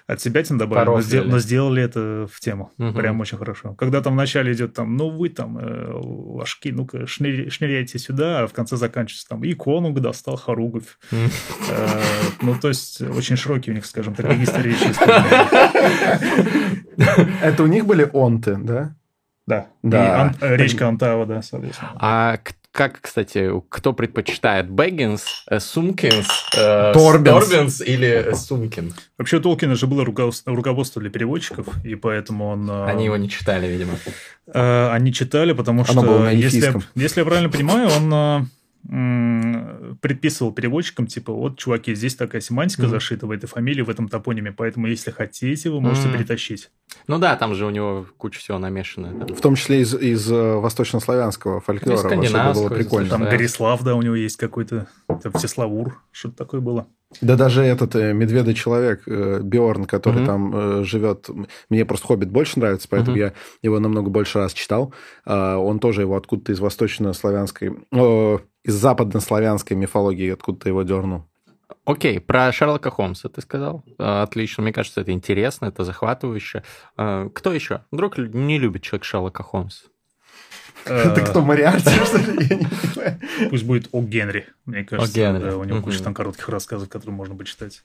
от себя тем добавили, но, сдел, но сделали это в тему. Угу. Прям очень хорошо. Когда там вначале идет там, ну вы там, э, ложки, ну-ка шнырь, шныряйте сюда, а в конце заканчивается там, и конунг достал хоругвь. Э, ну, то есть, очень широкий у них, скажем так, регистр речи. [laughs]
Это у них были онты, да?
Да. Да. речка Антава, да, соответственно.
А как, кстати, кто предпочитает? Бэггинс, э, Сумкинс, э,
Торбинс.
Торбинс или Сумкин?
Вообще, у Толкина же было руководство для переводчиков, и поэтому он... Э,
они его не читали, видимо.
Они читали, потому что, если, если я правильно понимаю, он предписывал переводчикам, типа, вот, чуваки, здесь такая семантика mm-hmm. зашита в этой фамилии, в этом топониме, поэтому, если хотите, вы можете mm-hmm. перетащить.
Ну да, там же у него куча всего намешано.
В том числе из, из э, восточнославянского фольклора.
Вообще
было прикольно.
Там Горислав, да, у него есть какой-то, там Всеславур, что-то такое было.
Да даже этот э, медведый человек э, Биорн, который mm-hmm. там э, живет, мне просто Хоббит больше нравится, поэтому mm-hmm. я его намного больше раз читал. Э, он тоже его откуда-то из восточнославянской, э, из западнославянской мифологии откуда-то его дернул.
Окей, про Шерлока Холмса ты сказал. Э, отлично, мне кажется, это интересно, это захватывающе. Э, кто еще? Вдруг не любит человек Шерлока Холмса?
Это кто, Мариарти, что ли?
Пусть будет О. Генри. Мне кажется, у него куча там коротких рассказов, которые можно почитать.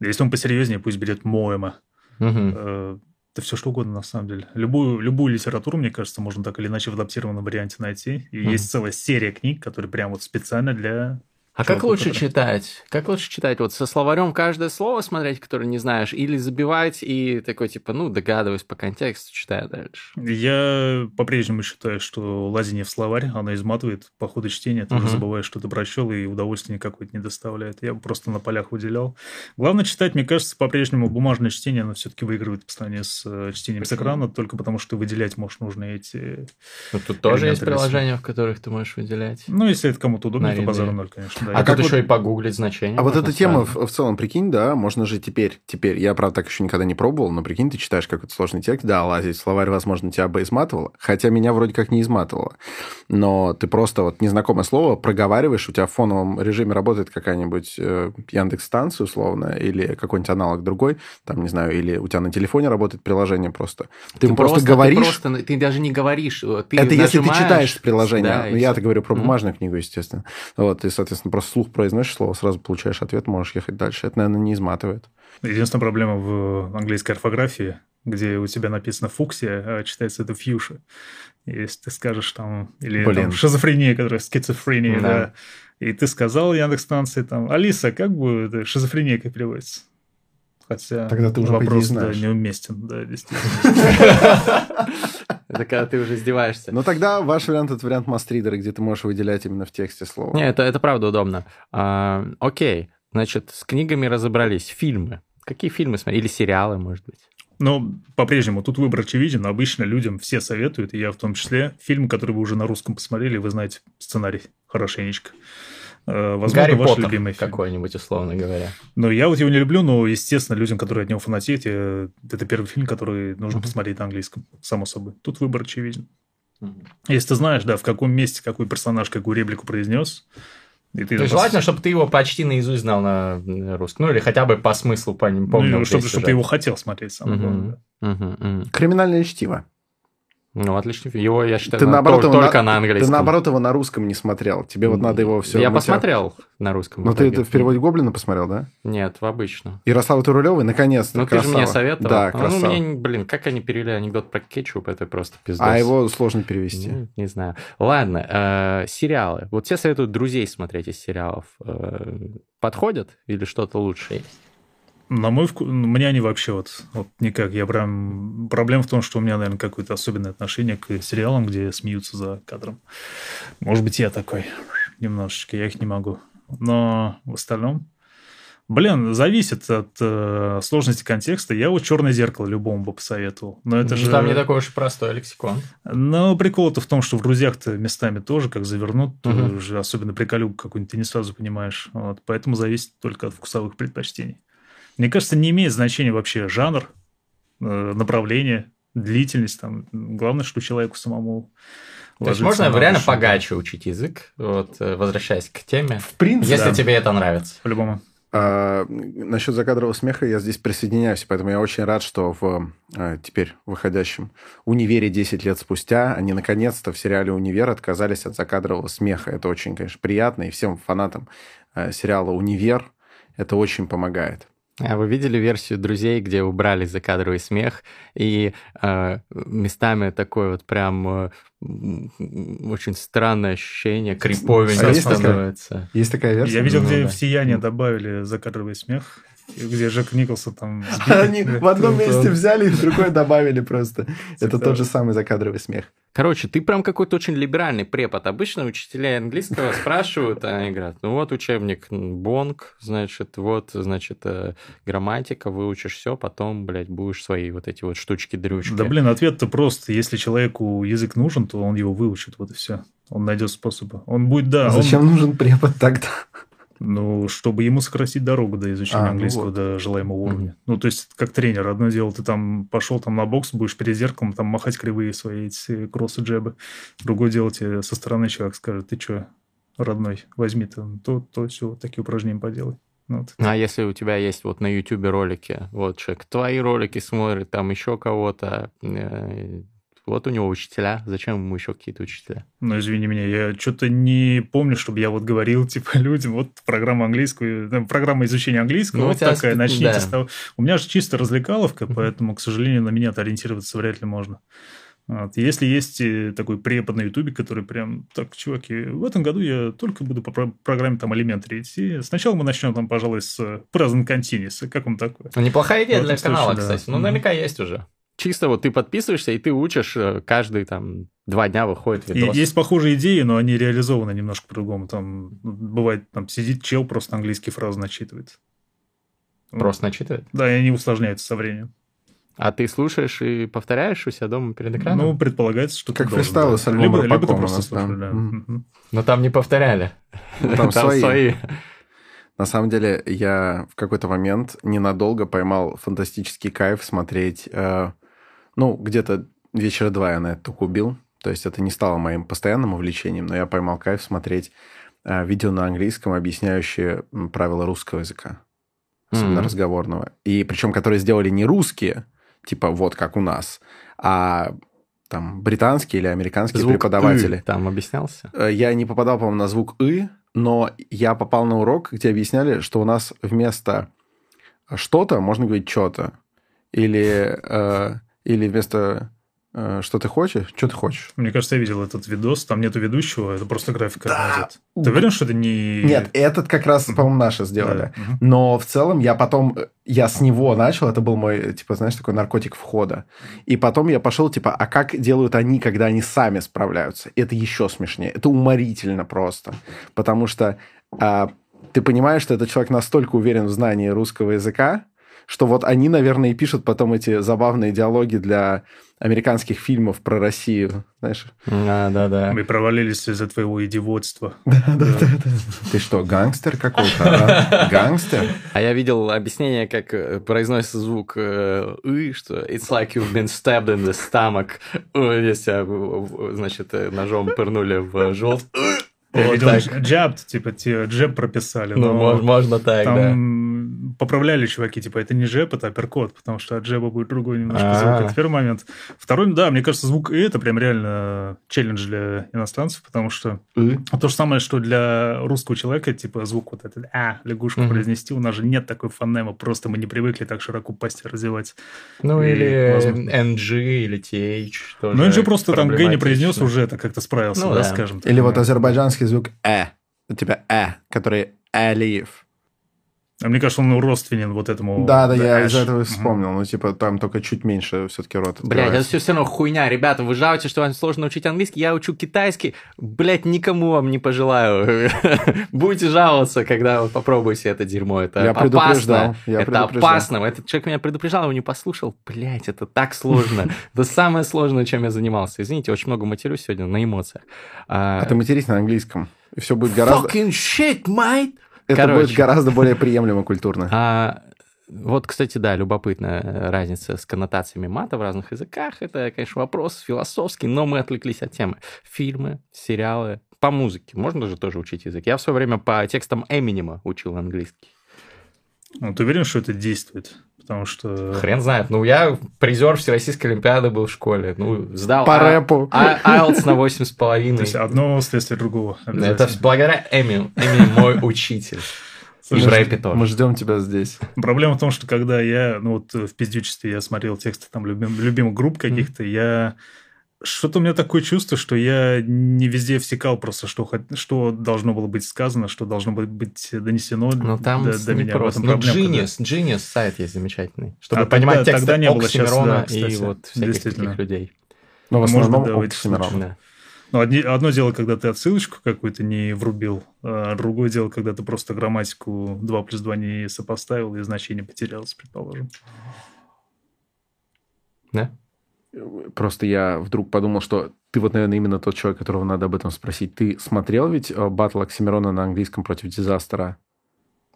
Если он посерьезнее, пусть берет Моэма. Э, Да все что угодно, на самом деле. Любую, любую литературу, мне кажется, можно так или иначе в адаптированном варианте найти. И
Мгм.
есть целая серия книг, которые прям вот специально для...
А как лучше читать? Как лучше читать? Вот со словарем каждое слово смотреть, которое не знаешь, или забивать и такой типа, ну, догадываюсь по контексту, читаю дальше.
Я по-прежнему считаю, что лазение в словарь, оно изматывает по ходу чтения, ты
Мгм.
забываешь, что ты прочел, и удовольствия никакое-то не доставляет. Я бы просто на полях выделял. Главное читать, мне кажется, по-прежнему бумажное чтение, оно все-таки выигрывает по сравнению с э, чтением с
Почему?
экрана, только потому что выделять можешь нужные эти...
Ну, тут тоже есть приложения, в которых ты можешь выделять.
Ну, если это кому-то удобно,
На
то
ряды.
базару ноль, конечно. Да.
А, тут
как
еще
вот-
и погуглить значение.
А вот эта тема в, в целом, прикинь, да, можно же теперь, теперь, я, правда, так еще никогда не пробовал, но прикинь, ты читаешь какой-то сложный текст, да, лазить в словарь, возможно, тебя бы изматывало, хотя меня вроде как не изматывало, но ты просто вот незнакомое слово проговариваешь, у тебя в фоновом режиме работает какая-нибудь э, Яндекс-станция, условно, или какой-нибудь аналог другой, там, не знаю, или у тебя на телефоне работает приложение просто. Ты, ему просто,
ты
говоришь...
просто- ты даже не говоришь. э, Ты
это если ты
нажимаешь,
читаешь приложение.
да,
ну, я-то говорю про бумажную книгу, естественно. Вот, и, соответственно, просто слух произносишь слово, сразу получаешь ответ, можешь ехать дальше. Это, наверное, не изматывает.
Единственная проблема в английской орфографии, где у тебя написано фуксия, а читается это фьюша. Если ты скажешь там, или
Блин.
там шизофрения, которая скизофрения,
Да.
да. И ты сказал Яндекс станции там, Алиса, как бы шизофрения как переводится? Хотя
Тогда ты уже,
вопрос да, неуместен, да, действительно. [laughs]
Это когда ты уже издеваешься.
Ну, тогда ваш вариант – это вариант мастридера, где ты можешь выделять именно в тексте слово.
Не, это, это правда удобно. А, окей, значит, с книгами разобрались. Фильмы. Какие фильмы смотреть? Или сериалы, может быть?
Но по-прежнему тут выбор очевиден. Обычно людям все советуют, и я в том числе, фильмы, которые вы уже на русском посмотрели, вы знаете сценарий хорошенечко. Э, Возможно,
Гарри
ваш
Поттер
любимый фильм.
какой-нибудь, условно говоря.
Но я вот его не люблю, но, естественно, людям, которые от него фанатеют, это первый фильм, который нужно
Мгм.
посмотреть на английском, само собой. Тут выбор очевиден. Если ты знаешь, да, в каком месте какой персонаж какую реплику произнес, и ты...
То есть желательно, чтобы ты его почти наизусть знал на русском. Ну, или хотя бы по смыслу пон- помнил.
ну, чтобы, чтобы ты его хотел смотреть, самое
Мгм.
главное.
Мгм, мгм.
Криминальное чтиво.
Ну, отличный фильм. Его, я считаю,
Ты, наоборот,
только,
его
только
на-
на английском.
Ты, наоборот, его на русском не смотрел. Тебе вот надо его все...
Я посмотрел на русском.
Ну,
в
ты это в переводе Гоблина посмотрел, да?
Нет, в обычном.
Ярослава Турулевой, наконец-то,
Ну, ты же мне
красава.
советовал.
Да,
ну,
красава.
мне, блин, как они перевели анекдот про кетчуп, это просто пиздец.
А его сложно перевести.
Ну, не знаю. Ладно, э, сериалы. Вот все советуют друзей смотреть из сериалов. Э, подходят или что-то лучше есть?
На мой вкус, мне они вообще вот, вот никак. Я прям... Проблема в том, что у меня, наверное, какое-то особенное отношение к сериалам, где смеются за кадром. Может быть, я такой немножечко, я их не могу. Но в остальном... Блин, зависит от э, сложности контекста. Я вот черное зеркало любому бы посоветовал. Но это
Ну,
же.
Там не такой уж и простой лексикон.
Но прикол-то в том, что в друзьях-то местами тоже как завернут,
Мгм.
уже особенно приколюк какой-нибудь, ты не сразу понимаешь. Вот, поэтому зависит только от вкусовых предпочтений. Мне кажется, не имеет значения вообще жанр, э, направление, длительность. Там. Главное, что человеку самому
То есть можно реально
душу.
погаче учить язык, вот, э, возвращаясь к теме,
В принципе,
если
Да.
тебе это нравится.
По-любому.
А, насчет закадрового смеха я здесь присоединяюсь, поэтому я очень рад, что в а, теперь выходящем «Универе» 10 лет спустя они наконец-то в сериале «Универ» отказались от закадрового смеха. Это очень, конечно, приятно, и всем фанатам а, сериала «Универ» это очень помогает.
А вы видели версию друзей, где убрали закадровый смех, и э, местами такое вот прям э, м, очень странное ощущение, криповенько
А такая?
становится.
Есть такая версия?
Я видел,
Ну,
где
да.
в «Сияние» добавили закадровый смех, где Джек Николсон там [laughs] сбит.
Они в одном месте взяли и в другое добавили просто. Это
Типа
тот же самый закадровый смех.
Короче, ты прям какой-то очень либеральный препод. Обычно учителя английского [laughs] спрашивают, а они говорят, ну вот учебник Бонг, значит, вот, значит, э, грамматика, выучишь все, потом, блядь, будешь свои вот эти вот штучки-дрючки.
Да, блин, ответ-то прост. Если человеку язык нужен, то он его выучит, вот и все. Он найдет способы. Он будет, да, он-
Зачем нужен препод тогда?
Ну, чтобы ему сократить дорогу до изучения
А, ну
английского
вот.
до желаемого уровня. Ну, то есть, как тренер, одно дело, ты там пошел там на бокс, будешь перед зеркалом там махать кривые свои эти кроссы, джебы. Другое дело, тебе со стороны человек скажет, ты что, родной, возьми там то, то, все, такие упражнения поделай. Ну, вот.
А если у тебя есть вот на Ютубе ролики, вот человек твои ролики смотрит, там еще кого-то, э, Вот у него учителя, зачем ему еще какие-то учителя?
Ну, извини меня, я что-то не помню, чтобы я вот говорил, [laughs] типа, людям, вот программа английскую, э, программа изучения английского,
Ну,
вот такая, начните
да.
с того. У меня же чисто развлекаловка, поэтому, к сожалению, на меня ориентироваться вряд ли можно. Вот. Если есть э, такой препод на Ютубе, который прям, так, чуваки, в этом году я только буду по про- программе там Elementary идти. Сначала мы начнем там, пожалуй, с Present Continuous. Как вам такое?
Неплохая идея для
случае,
канала,
да.
кстати. Ну, наверняка есть уже. Чисто вот ты подписываешься, и ты учишь э, каждый там два дня выходит
И
видос.
есть похожие идеи, но они реализованы немножко по-другому. Там бывает, там сидит чел, просто английские фразы начитывает.
Просто начитывает.
Да, и они усложняются со временем.
А ты слушаешь и повторяешь у себя дома перед экраном?
Ну, предполагается, что
Как
ты должен,
фристайлы
да.
с альбома
либо, либо ты просто
нас,
слушаешь, да.
Мгм.
Но там не повторяли.
Ну, там свои.
свои.
На самом деле, я в какой-то момент ненадолго поймал фантастический кайф смотреть... э, ну, где-то вечера два я на это только убил. То есть это не стало моим постоянным увлечением, но я поймал кайф смотреть э, видео на английском, объясняющие правила русского языка. Особенно
Мгм.
разговорного. И причем, которые сделали не русские, типа вот как у нас, а там британские или американские
Звук
преподаватели.
«ы» там объяснялся?
Э, Я не попадал, по-моему, на звук «ы», но я попал на урок, где объясняли, что у нас вместо что-то можно говорить что-то. Или, э, или вместо э, что ты хочешь, что ты хочешь.
Мне кажется, я видел этот видос, там нету ведущего, это просто графика
Да.
Ты уверен, что это не...
Нет, этот как раз, по-моему, наши
Да,
сделали.
мгм.
Но в целом я потом, э, я с него начал, это был мой, типа, знаешь, такой наркотик входа. И потом я пошел, типа, а как делают они, когда они сами справляются? Это еще смешнее. Это уморительно просто. Потому что а, ты понимаешь, что этот человек настолько уверен в знании русского языка, что вот они, наверное, и пишут потом эти забавные диалоги для американских фильмов про Россию, знаешь?
А, да-да.
Мы провалились из-за твоего идиотства.
Ты что, гангстер какой-то? а? [laughs] Гангстер?
А я видел объяснение, как э, произносится звук э, «ы», что «it's like you've been stabbed in the stomach». Если, значит, э, ножом пырнули в желт.
Я
Вот
видел
так.
джаб, типа, тебе джеб прописали,
Ну,
но
мож- можно так, да.
Поправляли чуваки, типа, это не джеб, это апперкот, потому что от джеба будет другой немножко звук.
А.
Это первый момент. Второй, да, мне кажется, звук «и» это прям реально челлендж для иностранцев, потому что то же самое, что для русского человека, типа, звук вот этот «а», лягушку произнести, у нас же нет такой фонемы, просто мы не привыкли так широко пасть развивать.
Ну,
И,
или
возможно.
NG, или TH.
Ну, NG просто там Г не произнес, уже это как-то справился,
Ну
да,
да.
скажем так.
Или вот азербайджанский звук «э». У тебя «э», который «алиев».
А мне кажется, он родственен вот этому...
Да, да, я из этого вспомнил. Ну, типа, там только чуть меньше все-таки рот
Блядь, это все все равно хуйня. Ребята, вы жалуете, что вам сложно учить английский, я учу китайский. Блядь, никому вам не пожелаю. [laughs] Будете жаловаться, когда вы попробуете это дерьмо. Это
Я
опасно.
я
это опасно. Этот человек меня предупреждал, его не послушал. Блядь, это так сложно. [laughs] Это самое сложное, чем я занимался. Извините, очень много матерюсь сегодня на эмоциях. А,
А ты матерись на английском. И все будет гораздо...
Fucking shit, mate!
Это
Короче.
будет гораздо более приемлемо культурно.
А, вот, кстати, да, любопытная разница с коннотациями мата в разных языках. Это, конечно, вопрос философский, но мы отвлеклись от темы. Фильмы, сериалы, по музыке. Можно же тоже учить язык. Я в свое время по текстам Эминема учил английский.
Ну, ты уверен, что это действует? Потому что...
Хрен знает. Ну, я призер Всероссийской Олимпиады был в школе. Ну, сдал
По
а-
рэпу.
а- IELTS на
То есть
8,5.
одно следствие другого.
Это благодаря Эми. Эми [laughs] мой учитель. И в рэпе тоже.
Мы ждем тебя здесь.
Проблема в том, что когда я, ну вот в пиздючестве я смотрел тексты там любим- любимых групп каких-то, я... Что-то у меня такое чувство, что я не везде всекал просто, что, что должно было быть сказано, что должно было быть донесено
Ну, там
до, до меня. В
просто. Ну,
проблемка, да.
Genius, Genius сайт есть замечательный. Чтобы
А
понимать
тогда-
тексты
тогда не было,
Оксимирона
да,
и вот всяких таких людей.
Но в
Может
основном
да, в
Оксимирон.
Да.
Ну, одни- одно дело, когда ты отсылочку какую-то не врубил, а другое дело, когда ты просто грамматику 2 плюс 2 не сопоставил и значение потерялось, предположим.
Да?
Просто я вдруг подумал, что ты вот, наверное, именно тот человек, которого надо об этом спросить. Ты смотрел ведь э, батл Оксимирона на английском против Дизастера?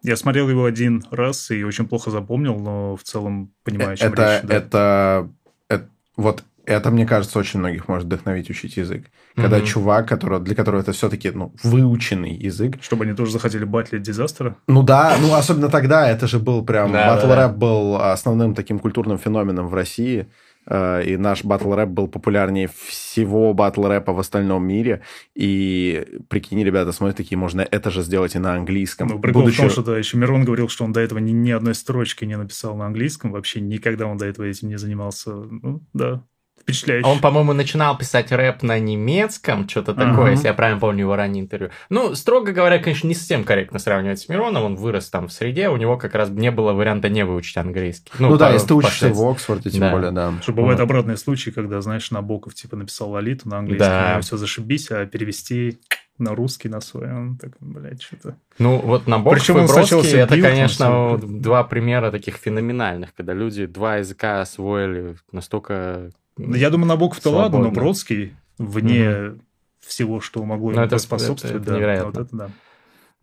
Я смотрел его один раз и очень плохо запомнил, но в целом понимаю, о чем
это,
речь. да.
это, это- вот это, мне кажется, очень многих может вдохновить учить язык. Когда
Мгм.
чувак, который, для которого это все-таки ну, выученный язык.
Чтобы они тоже захотели батлить дизастера.
Ну да, ну особенно тогда это же был прям...
Да,
батл
да, да.
рэп был основным таким культурным феноменом в России. Э, и наш батл рэп был популярнее всего батл рэпа в остальном мире. И прикинь, ребята смотрят такие, можно это же сделать и на английском.
Ну, прикол Будучи... в том, что да, еще Мирон говорил, что он до этого ни, ни одной строчки не написал на английском, вообще никогда он до этого этим не занимался. Ну, да, впечатляюще.
Он, по-моему, начинал писать рэп на немецком, что-то такое, uh-huh. если я правильно помню его раннее интервью. Ну, строго говоря, конечно, не совсем корректно сравнивать с Мироном, он вырос там в среде, у него как раз не было варианта не выучить английский.
Ну, ну да, если ты учишься в Оксфорде, тем да. более, да.
Что бывают вот. обратные случаи, когда, знаешь, Набоков типа написал Лолиту на английском, да. все зашибись, а перевести на русский на свой, он так, блядь, что-то...
Ну, вот Набоков Причем и Бродский, это, конечно, два примера таких феноменальных, когда люди два языка освоили настолько
я думаю, Набоков-то ладно, но Бродский вне угу. всего, что могло ему это, способствовать. Это, это
да, невероятно. Вот это, да.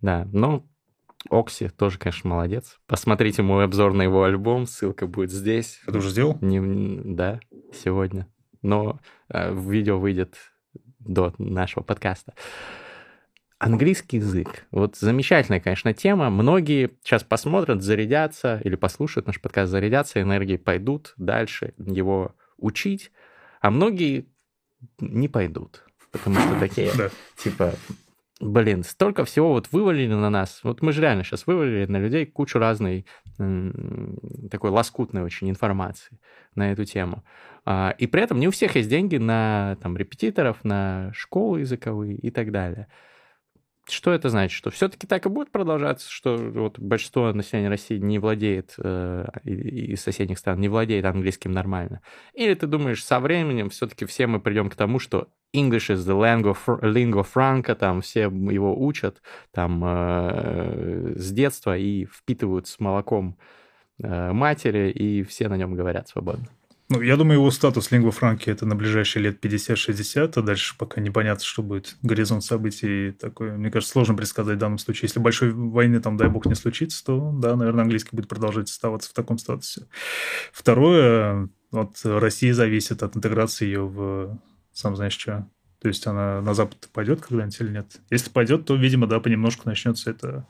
да, ну, Окси тоже, конечно, молодец. Посмотрите мой обзор на его альбом, ссылка будет здесь.
Это уже сделал?
Не, да, сегодня. Но э, видео выйдет до нашего подкаста. Английский язык. Вот замечательная, конечно, тема. Многие сейчас посмотрят, зарядятся или послушают наш подкаст, зарядятся, энергии пойдут дальше его учить, а многие не пойдут, потому что такие, типа, блин, столько всего вот вывалили на нас. Вот мы же реально сейчас вывалили на людей кучу разной такой лоскутной очень информации на эту тему. А, и при этом не у всех есть деньги на там, репетиторов, на школы языковые и так далее. Что это значит? Что все-таки так и будет продолжаться, что вот большинство населения России не владеет, э, из соседних стран, не владеет английским нормально? Или ты думаешь, со временем все-таки все мы придем к тому, что English is the lingua, franca, там все его учат там э, с детства и впитывают с молоком э, матери, и все на нем говорят свободно.
Ну, я думаю, его статус лингва франки это на ближайшие лет 50-60, а дальше пока непонятно, что будет горизонт событий такой. Мне кажется, сложно предсказать в данном случае. Если большой войны, там, дай бог, не случится, то, да, наверное, английский будет продолжать оставаться в таком статусе. Второе, вот Россия зависит от интеграции ее в, сам знаешь, что, то есть она на Запад пойдет когда-нибудь или нет? Если пойдет, то, видимо, да, понемножку начнется это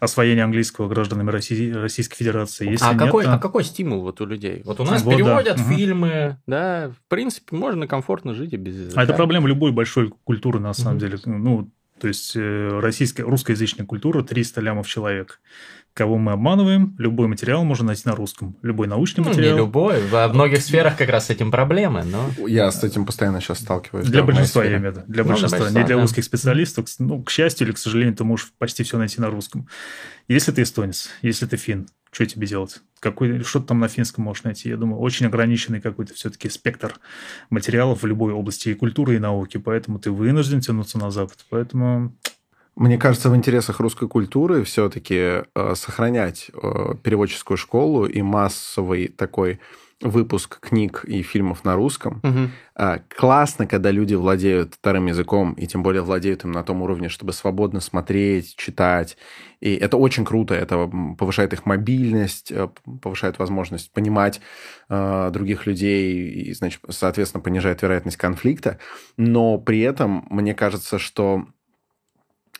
освоение английского гражданами России, Российской Федерации. Если
а,
нет,
какой,
то...
а какой стимул вот у людей? Вот у нас вот, переводят да. фильмы, да, в принципе, можно комфортно жить и без языка.
А это проблема любой большой культуры, на самом угу. деле. Ну, то есть э, российская, русскоязычная культура 300 лямов человек кого мы обманываем. Любой материал можно найти на русском. Любой научный материал.
Ну, не любой. Во многих сферах как раз с этим проблемы, но...
Я с этим постоянно сейчас сталкиваюсь.
Для да, большинства, я имею в виду. Для ну, большинства. Большинства, не для да. узких специалистов. Ну, к счастью или к сожалению, ты можешь почти все найти на русском. Если ты эстонец, если ты фин, что тебе делать? Какой, что ты там на финском можешь найти? Я думаю, очень ограниченный какой-то все-таки спектр материалов в любой области и культуры, и науки. Поэтому ты вынужден тянуться на Запад. Поэтому
мне кажется, в интересах русской культуры все-таки э, сохранять э, переводческую школу и массовый такой выпуск книг и фильмов на русском. Угу. Э, классно, когда люди владеют вторым языком, и тем более владеют им на том уровне, чтобы свободно смотреть, читать. И это очень круто, это повышает их мобильность, э, повышает возможность понимать э, других людей, и, значит, соответственно, понижает вероятность конфликта. Но при этом мне кажется, что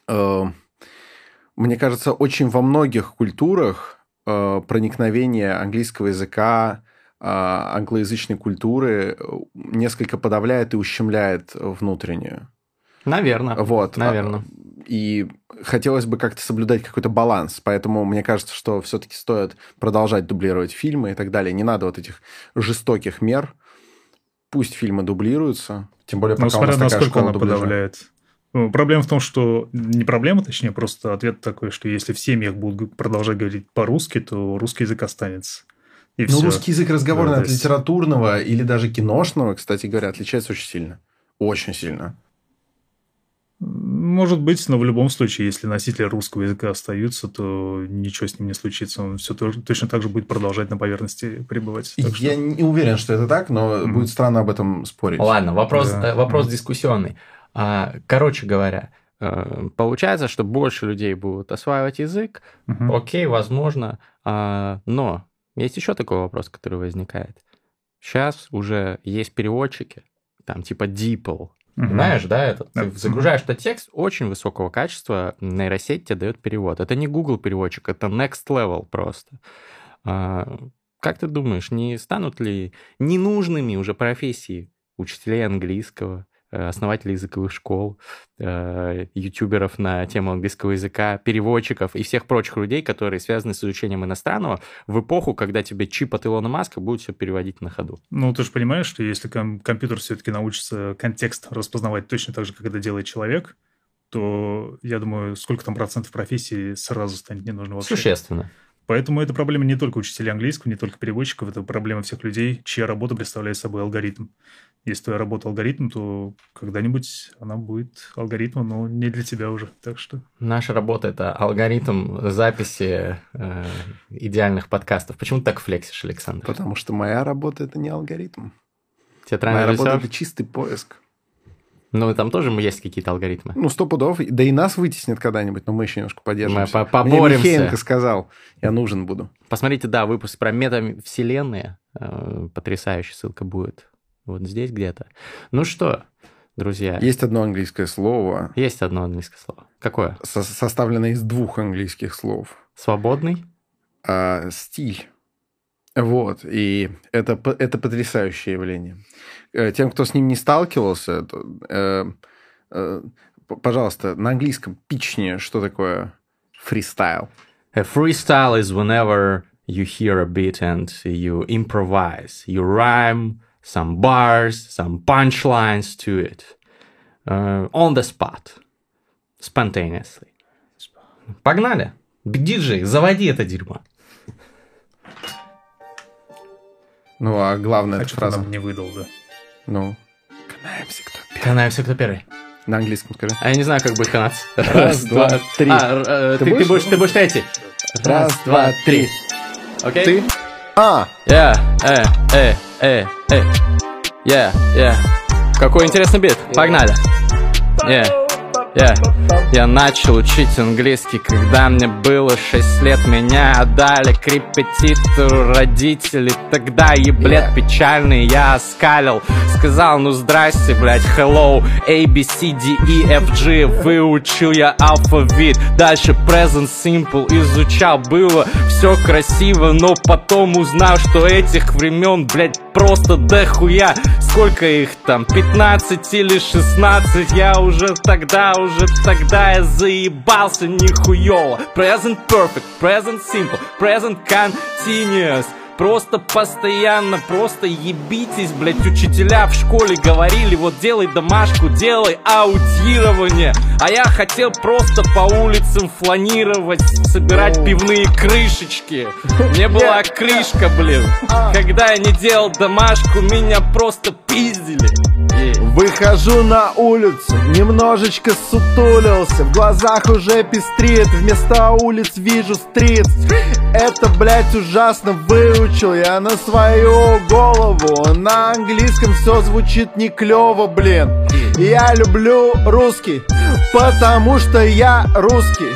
мне кажется, очень во многих культурах э, проникновение английского языка, э, англоязычной культуры несколько подавляет и ущемляет внутреннюю.
Наверное.
Вот.
Наверное.
И хотелось бы как-то соблюдать какой-то баланс. Поэтому мне кажется, что все-таки стоит продолжать дублировать фильмы и так далее. Не надо вот этих жестоких мер. Пусть фильмы дублируются. Тем более,
пока Но у нас такая насколько школа она дубляжа. подавляет. Ну, проблема в том, что не проблема, точнее, просто ответ такой, что если в семьях будут продолжать говорить по-русски, то русский язык останется.
И ну, все. русский язык разговорный да, от есть... литературного или даже киношного, кстати говоря, отличается очень сильно. Очень сильно.
Может быть, но в любом случае, если носители русского языка остаются, то ничего с ним не случится. Он все точно так же будет продолжать на поверхности пребывать.
Я что... не уверен, что это так, но mm-hmm. будет странно об этом спорить.
Ладно, вопрос, да. Э, вопрос mm-hmm. дискуссионный. А, короче говоря, э, получается, что больше людей будут осваивать язык. Угу. Окей, возможно. А, но есть еще такой вопрос, который возникает. Сейчас уже есть переводчики, там типа DeepL. Угу. Знаешь, да, это? Ты загружаешь этот текст очень высокого качества, нейросеть тебе дает перевод. Это не Google переводчик, это next level просто. А, как ты думаешь, не станут ли ненужными уже профессии учителей английского, основателей языковых школ, э, ютуберов на тему английского языка, переводчиков и всех прочих людей, которые связаны с изучением иностранного в эпоху, когда тебе чип от Илона Маска будет все переводить на ходу.
Ну, ты же понимаешь, что если ком- компьютер все-таки научится контекст распознавать точно так же, как это делает человек, то, я думаю, сколько там процентов профессии сразу станет не нужно вообще.
Существенно.
Поэтому это проблема не только учителей английского, не только переводчиков, это проблема всех людей, чья работа представляет собой алгоритм. Если твоя работа алгоритм, то когда-нибудь она будет алгоритмом, но не для тебя уже. Так что
Наша работа это алгоритм записи э, идеальных подкастов. Почему ты так флексишь, Александр?
Потому что моя работа это не алгоритм.
Театральный
Моя работа
режиссер?
это чистый поиск.
Ну, там тоже есть какие-то алгоритмы.
Ну, сто пудов. Да и нас вытеснят когда-нибудь, но мы еще немножко поддержимся.
Мы по- поборемся.
Мне Михеенко сказал, я нужен буду.
Посмотрите, да, выпуск про метавселенные. Э, потрясающая ссылка будет вот здесь где-то. Ну что, друзья, есть,
Есть одно английское слово,
одно английское слово. Какое?
со- составленное из двух английских слов.
Свободный?
А, стиль. Вот, и это, это потрясающее явление. Э, Тем, кто с ним не сталкивался, то, э, э, пожалуйста, на английском пичнее, что такое фристайл.
A freestyle is whenever you hear a beat and you improvise. You rhyme some bars, some punchlines to it. Uh, on the spot. Spontaneously. Погнали. Диджей, заводи это дерьмо.
Ну, а главная
а
эта
что ты
фраза.
нам не выдал, да.
Ну, канаемся, кто первый.
Канаемся, кто первый.
На английском скажи.
А я не знаю, как будет канадцы. [laughs]
Раз, два, три.
А, э,
Ты
ты, ты
будешь?
будешь, ты будешь третий.
Раз, два, три.
Окей?
Ты? А,
Yeah, э, э, э, э. Yeah, yeah. Какой интересный бит. Погнали. Yeah, yeah. Я начал учить английский, когда мне было 6 лет. Меня отдали к репетитору родители. Тогда еблет печальный я оскалил. Сказал, ну здрасте, блядь, hello A, B, C, D, E, F, G Выучил я алфавит. Дальше present simple изучал. Было все красиво, но потом узнал, что этих времен, блядь, просто дохуя. Сколько их там, 15 или 16 Я уже тогда, уже тогда я заебался нихуево Present perfect, present simple, present continuous Просто постоянно, просто ебитесь, блять, учителя в школе говорили, вот делай домашку, делай аудирование. А я хотел просто по улицам фланировать, собирать пивные крышечки. Мне была крышка, блин. Когда я не делал домашку, меня просто пиздили.
Выхожу на улицу, немножечко сутулился В глазах уже пестрит, вместо улиц вижу стрит Это, блядь, ужасно выучил я на свою голову. На английском все звучит не клево, блин. Я люблю русский, потому что я русский.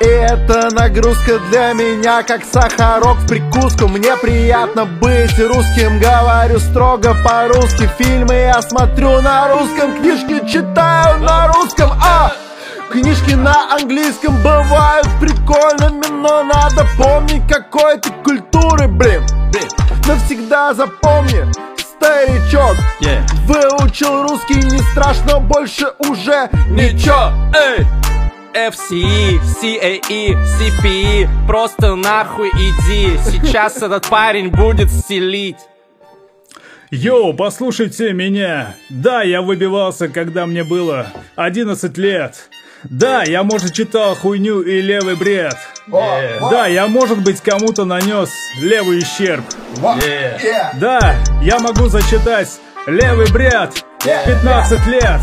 И это нагрузка для меня, как сахарок в прикуску. Мне приятно быть русским, говорю строго по-русски. Фильмы я смотрю на русском, книжки читаю на русском. А! Книжки на английском бывают прикольными, но надо помнить какой ты культуры, блин Навсегда запомни, старичок
Yeah.
Выучил русский, не страшно больше уже
Ничего, эй! FCE, CAE, CPE Просто нахуй иди Сейчас [laughs] этот парень будет стелить
Йоу, послушайте меня. Да, я выбивался, когда мне было 11 лет. Да, я, может, читал хуйню и левый бред. Да, я, может быть, кому-то нанес левый ущерб. Да, я могу зачитать левый бред 15 лет.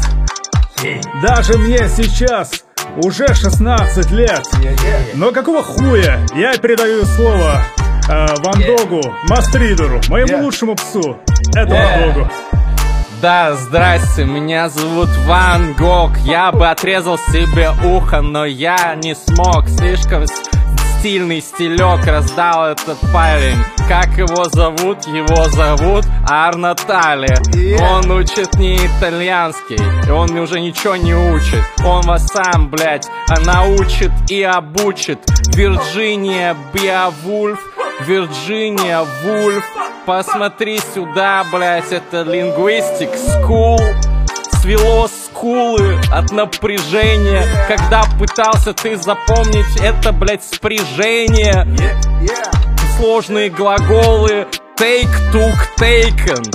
Даже мне сейчас уже 16 лет. Но какого хуя я передаю слово э, Ван Догу, Мастридеру, моему лучшему псу. Это Ван Догу.
Да, здрасте, меня зовут Ван Гог. Я бы отрезал себе ухо, но я не смог. Слишком с- стильный стилек раздал этот парень Как его зовут? Его зовут Арно Тали Он учит не итальянский И он уже ничего не учит Он вас сам, блядь, а научит и обучит Вирджиния Биовульф Вирджиния Вульф. Посмотри сюда, блядь, это Linguistic School. Свело скулы от напряжения, когда пытался ты запомнить это, блядь, спряжение. Сложные глаголы take, took, taken.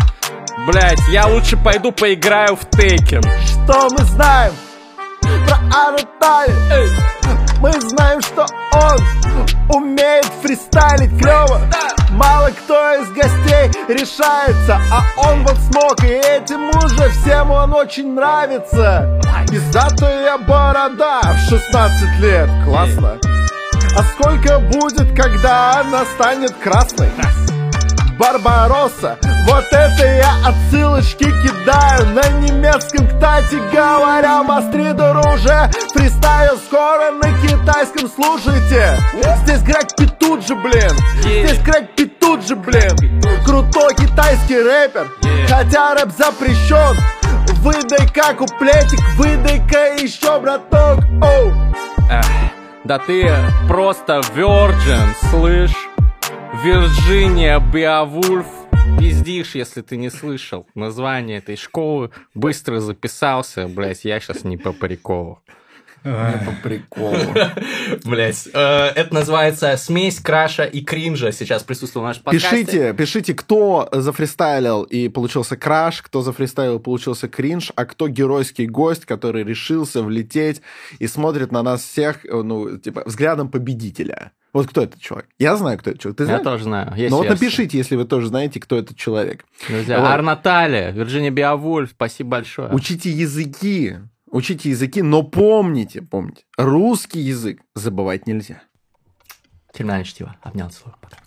Блять, я лучше пойду поиграю в Taken.
Что мы знаем про Анатолия? Мы знаем, что он умеет фристайлить клево Мало кто из гостей решается, а он вот смог И этим уже всем он очень нравится. Пиздатая борода в 16 лет, классно. А сколько будет, когда она станет красной? Барбаросса Вот это я отсылочки кидаю На немецком, кстати говоря Мастридер уже фристайл Скоро на китайском, слушайте. Здесь Грег Питут же, блин Здесь Грег Питут же, блин Крутой китайский рэпер Хотя рэп запрещен. Выдай-ка куплетик, выдай-ка еще, браток. Оу.
Эх, да ты просто virgin, слышь? Вирджиния Беовульф. Пиздишь, если ты не слышал название этой школы. Быстро записался, блять, я сейчас не по приколу.
Не по приколу. [laughs]
Блять, э, это называется смесь краша и кринжа. Сейчас присутствует в нашем подкасте.
Пишите, пишите, кто зафристайлил и получился краш, кто зафристайлил и получился кринж, а кто геройский гость, который решился влететь и смотрит на нас всех, э, ну, типа, взглядом победителя. Вот кто этот человек? Я знаю, кто этот человек. Ты
Я
знаешь?
тоже знаю. Есть
Ну вот
версия.
напишите, если вы тоже знаете, кто этот человек.
Друзья,
Вот.
Арнаталия, Вирджиния Беовульф, спасибо большое.
Учите языки, учите языки, но помните, помните, русский язык забывать нельзя.
Терминальное чтиво. Обнял целую. Пока.